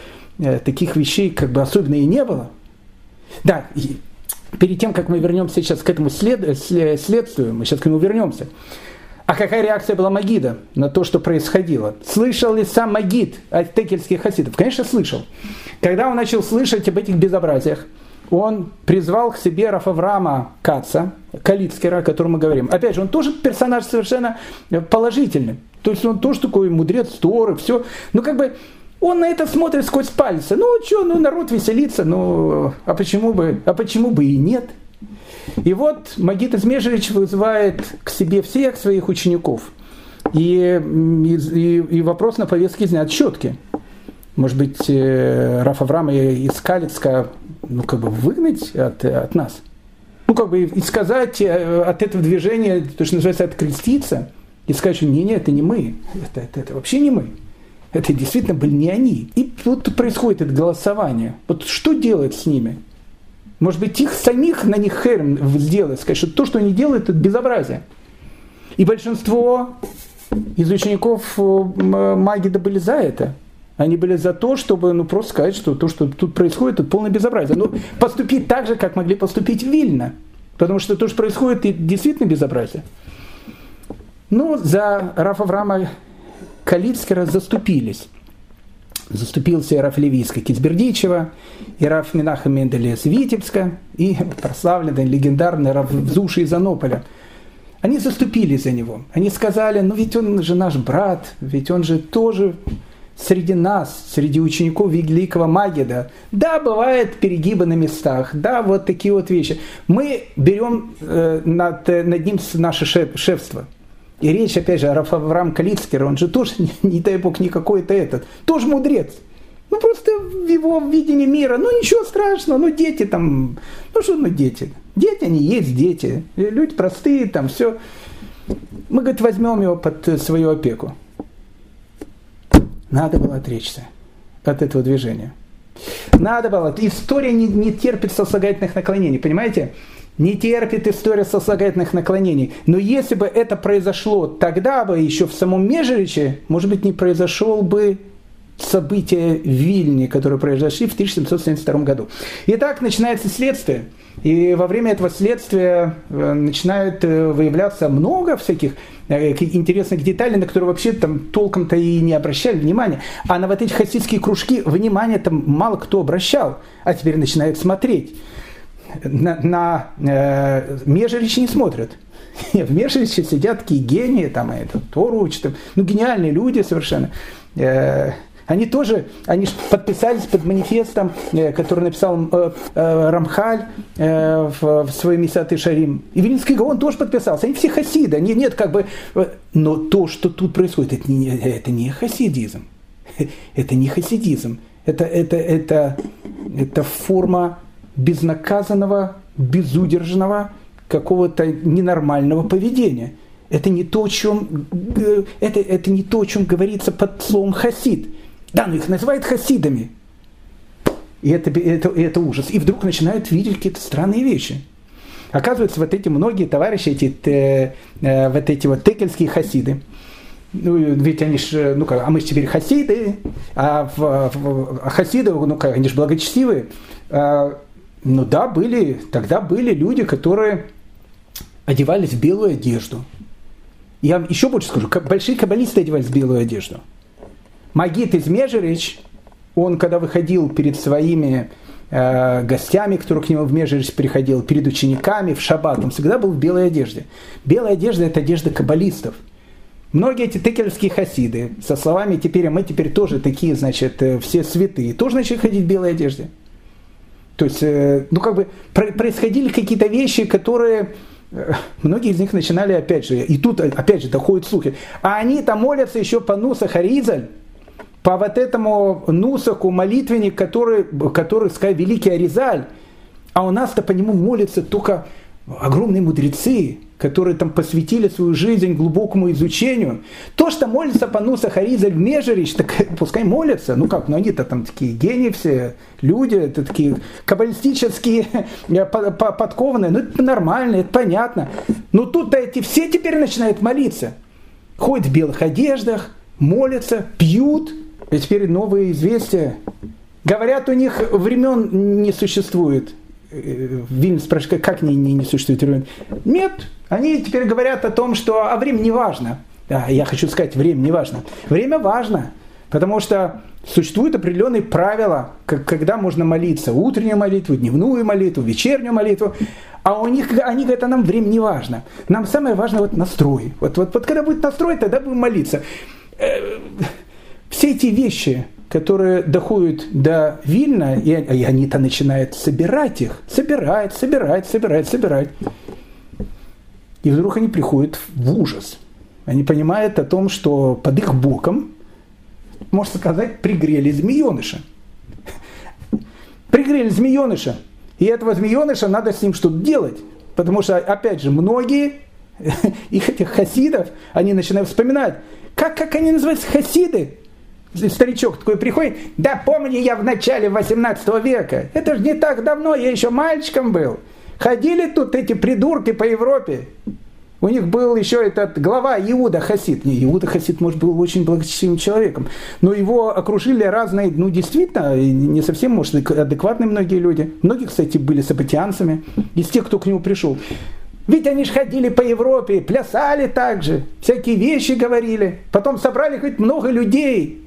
Э, таких вещей как бы особенно и не было. Да, перед тем, как мы вернемся сейчас к этому след, след, следствию, мы сейчас к нему вернемся. А какая реакция была Магида на то, что происходило? Слышал ли сам Магид от текельских хасидов? Конечно, слышал. Когда он начал слышать об этих безобразиях, он призвал к себе Рафаврама Каца, Калицкера, о котором мы говорим. Опять же, он тоже персонаж совершенно положительный. То есть он тоже такой мудрец Торы, все. Ну, как бы он на это смотрит сквозь пальцы. Ну, что, ну, народ веселится, ну, а почему бы, а почему бы и нет? И вот Магит Измежевич вызывает к себе всех своих учеников. И, и, и вопрос на повестке снят четкий. Может быть, э, Раф Авраама из Калицка ну, как бы выгнать от, от нас? Ну, как бы и сказать э, от этого движения, то, что называется, откреститься, и сказать, что не, не, это не мы, это, это, это вообще не мы. Это действительно были не они. И вот происходит это голосование. Вот что делать с ними? Может быть, их самих на них херм сделать, сказать, что то, что они делают, это безобразие. И большинство из учеников э, Магида были за это. Они были за то, чтобы ну, просто сказать, что то, что тут происходит, это полное безобразие. Но поступить так же, как могли поступить Вильно. Потому что то, что происходит, это действительно безобразие. Но за Рафа Авраама Калицкера заступились. Заступился и Раф Левийска Кицбердичева, и Раф Минаха Менделя из Витебска, и прославленный, легендарный Раф Зуши из Анополя. Они заступили за него. Они сказали, ну ведь он же наш брат, ведь он же тоже среди нас, среди учеников великого Магида. Да, бывают перегибы на местах, да, вот такие вот вещи. Мы берем э, над, над ним наше шефство. И речь, опять же, Авраам Калицкер, он же тоже, не, дай бог, не какой-то этот, тоже мудрец. Ну, просто в его видении мира, ну, ничего страшного, ну, дети там, ну, что, ну, дети. Дети, они есть дети. Люди простые, там, все. Мы, говорит, возьмем его под свою опеку. Надо было отречься от этого движения. Надо было. История не, не терпит сослагательных наклонений, понимаете? Не терпит история сослагательных наклонений. Но если бы это произошло тогда бы, еще в самом Межериче, может быть, не произошел бы события в Вильне, которые произошли в 1772 году. Итак, начинается следствие. И во время этого следствия э, начинают э, выявляться много всяких э, интересных деталей, на которые вообще там толком-то и не обращали внимания. А на вот эти хасидские кружки внимание там мало кто обращал, а теперь начинают смотреть на, на э, Межерич не смотрят. В Межериче сидят такие гении, там, это, Тору учат, ну, гениальные люди совершенно. Э, они тоже, они подписались под манифестом, э, который написал э, э, Рамхаль э, в, в своем Исаты Шарим. И Вильнинский Гаон тоже подписался. Они все хасиды. Они, нет, как бы... Э, но то, что тут происходит, это не, это не хасидизм. Это не хасидизм. Это, это, это, это форма безнаказанного, безудержного, какого-то ненормального поведения. Это не то, о чем, э, это, это не то, о чем говорится под словом хасид. Да, но их называют хасидами. И это, это, это ужас. И вдруг начинают видеть какие-то странные вещи. Оказывается, вот эти многие товарищи, эти, э, э, вот эти вот текельские хасиды, ну, ведь они же, ну как, а мы же теперь хасиды, а, в, в, хасиды, ну как, они же благочестивые. А, ну да, были, тогда были люди, которые одевались в белую одежду. Я вам еще больше скажу, большие каббалисты одевались в белую одежду. Магит из Межерич, он когда выходил перед своими э, гостями, которые к нему в Межерич приходил, перед учениками в шаббат, он всегда был в белой одежде. Белая одежда – это одежда каббалистов. Многие эти текельские хасиды со словами «теперь мы теперь тоже такие, значит, э, все святые», тоже начали ходить в белой одежде. То есть, э, ну как бы происходили какие-то вещи, которые э, многие из них начинали опять же, и тут опять же доходят слухи, а они там молятся еще по Нуса Харизаль, по вот этому Нусаху молитвенник, который, который сказал великий Аризаль, а у нас-то по нему молятся только огромные мудрецы, которые там посвятили свою жизнь глубокому изучению. То, что молится по Нуса Харизаль Межерич, так пускай молятся. Ну как, ну они-то там такие гении все, люди, это такие каббалистические, э, подкованные. Ну это нормально, это понятно. Но тут-то эти все теперь начинают молиться. Ходят в белых одеждах, молятся, пьют. И теперь новые известия. Говорят, у них времен не существует. Вильн спрашивает, как не, не, не существует времен? Нет, они теперь говорят о том, что а время не важно. Да, я хочу сказать, время не важно. Время важно, потому что существуют определенные правила, как, когда можно молиться. Утреннюю молитву, дневную молитву, вечернюю молитву. А у них, они говорят, а нам время не важно. Нам самое важное вот настрой. Вот, вот, вот когда будет настрой, тогда будем молиться. Э, все эти вещи, которые доходят до Вильна, и, они-то начинают собирать их. Собирать, собирать, собирать, собирать. И вдруг они приходят в ужас. Они понимают о том, что под их боком, можно сказать, пригрели змееныша. Пригрели змееныша. И этого змееныша надо с ним что-то делать. Потому что, опять же, многие их этих хасидов, они начинают вспоминать, как, как они называются, хасиды? Старичок такой приходит, да помню я в начале 18 века, это же не так давно, я еще мальчиком был. Ходили тут эти придурки по Европе. У них был еще этот глава Иуда Хасид. Не, Иуда Хасид, может, был очень благочестивым человеком. Но его окружили разные, ну, действительно, не совсем, может, адекватные многие люди. Многие, кстати, были сапатианцами. Из тех, кто к нему пришел. Ведь они же ходили по Европе, плясали также, всякие вещи говорили. Потом собрали хоть много людей.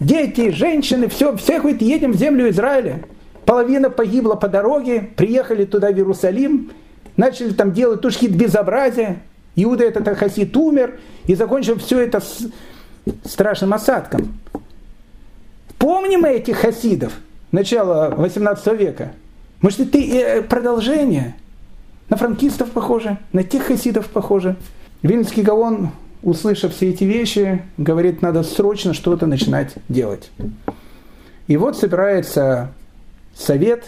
Дети, женщины, все, все хоть едем в землю Израиля. Половина погибла по дороге, приехали туда в Иерусалим, начали там делать тушки безобразия. Иуда этот хасид умер и закончил все это с страшным осадком. Помним мы этих хасидов начала 18 века? Может, это продолжение? На франкистов похоже, на тех хасидов похоже. Вильнский Гаон, услышав все эти вещи, говорит, надо срочно что-то начинать делать. И вот собирается совет,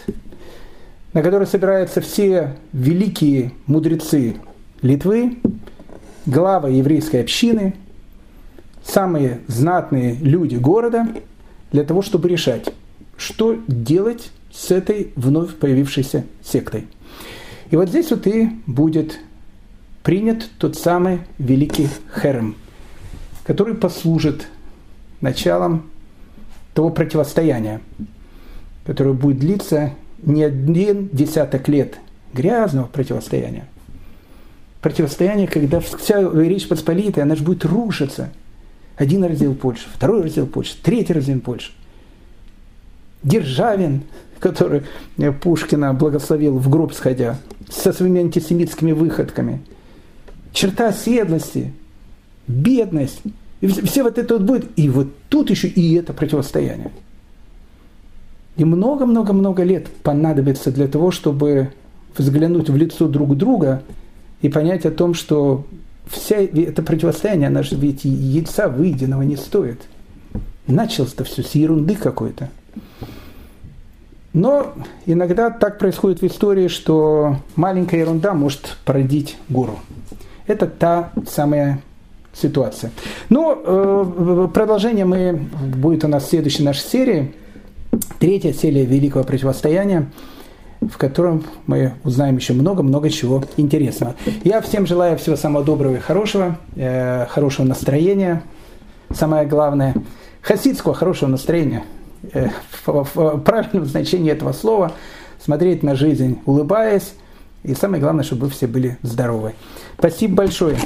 на который собираются все великие мудрецы Литвы, глава еврейской общины, самые знатные люди города, для того, чтобы решать, что делать с этой вновь появившейся сектой. И вот здесь вот и будет принят тот самый великий Херем, который послужит началом того противостояния, которое будет длиться не один десяток лет грязного противостояния. Противостояние, когда вся Речь Посполитая, она же будет рушиться. Один раздел Польши, второй раздел Польши, третий раздел Польши. Державин, который Пушкина благословил в гроб сходя, со своими антисемитскими выходками. Черта оседлости, бедность. И все вот это вот будет. И вот тут еще и это противостояние. И много-много-много лет понадобится для того, чтобы взглянуть в лицо друг друга и понять о том, что вся это противостояние, оно же ведь яйца выеденного не стоит. Началось-то все с ерунды какой-то. Но иногда так происходит в истории, что маленькая ерунда может породить гору. Это та самая ситуация. Но э, продолжение мы, будет у нас в следующей нашей серии. Третья серия Великого Противостояния, в котором мы узнаем еще много-много чего интересного. Я всем желаю всего самого доброго и хорошего, э, хорошего настроения, самое главное, хасидского хорошего настроения – Э, в правильном значении этого слова, смотреть на жизнь, улыбаясь, и самое главное, чтобы вы все были здоровы. Спасибо большое.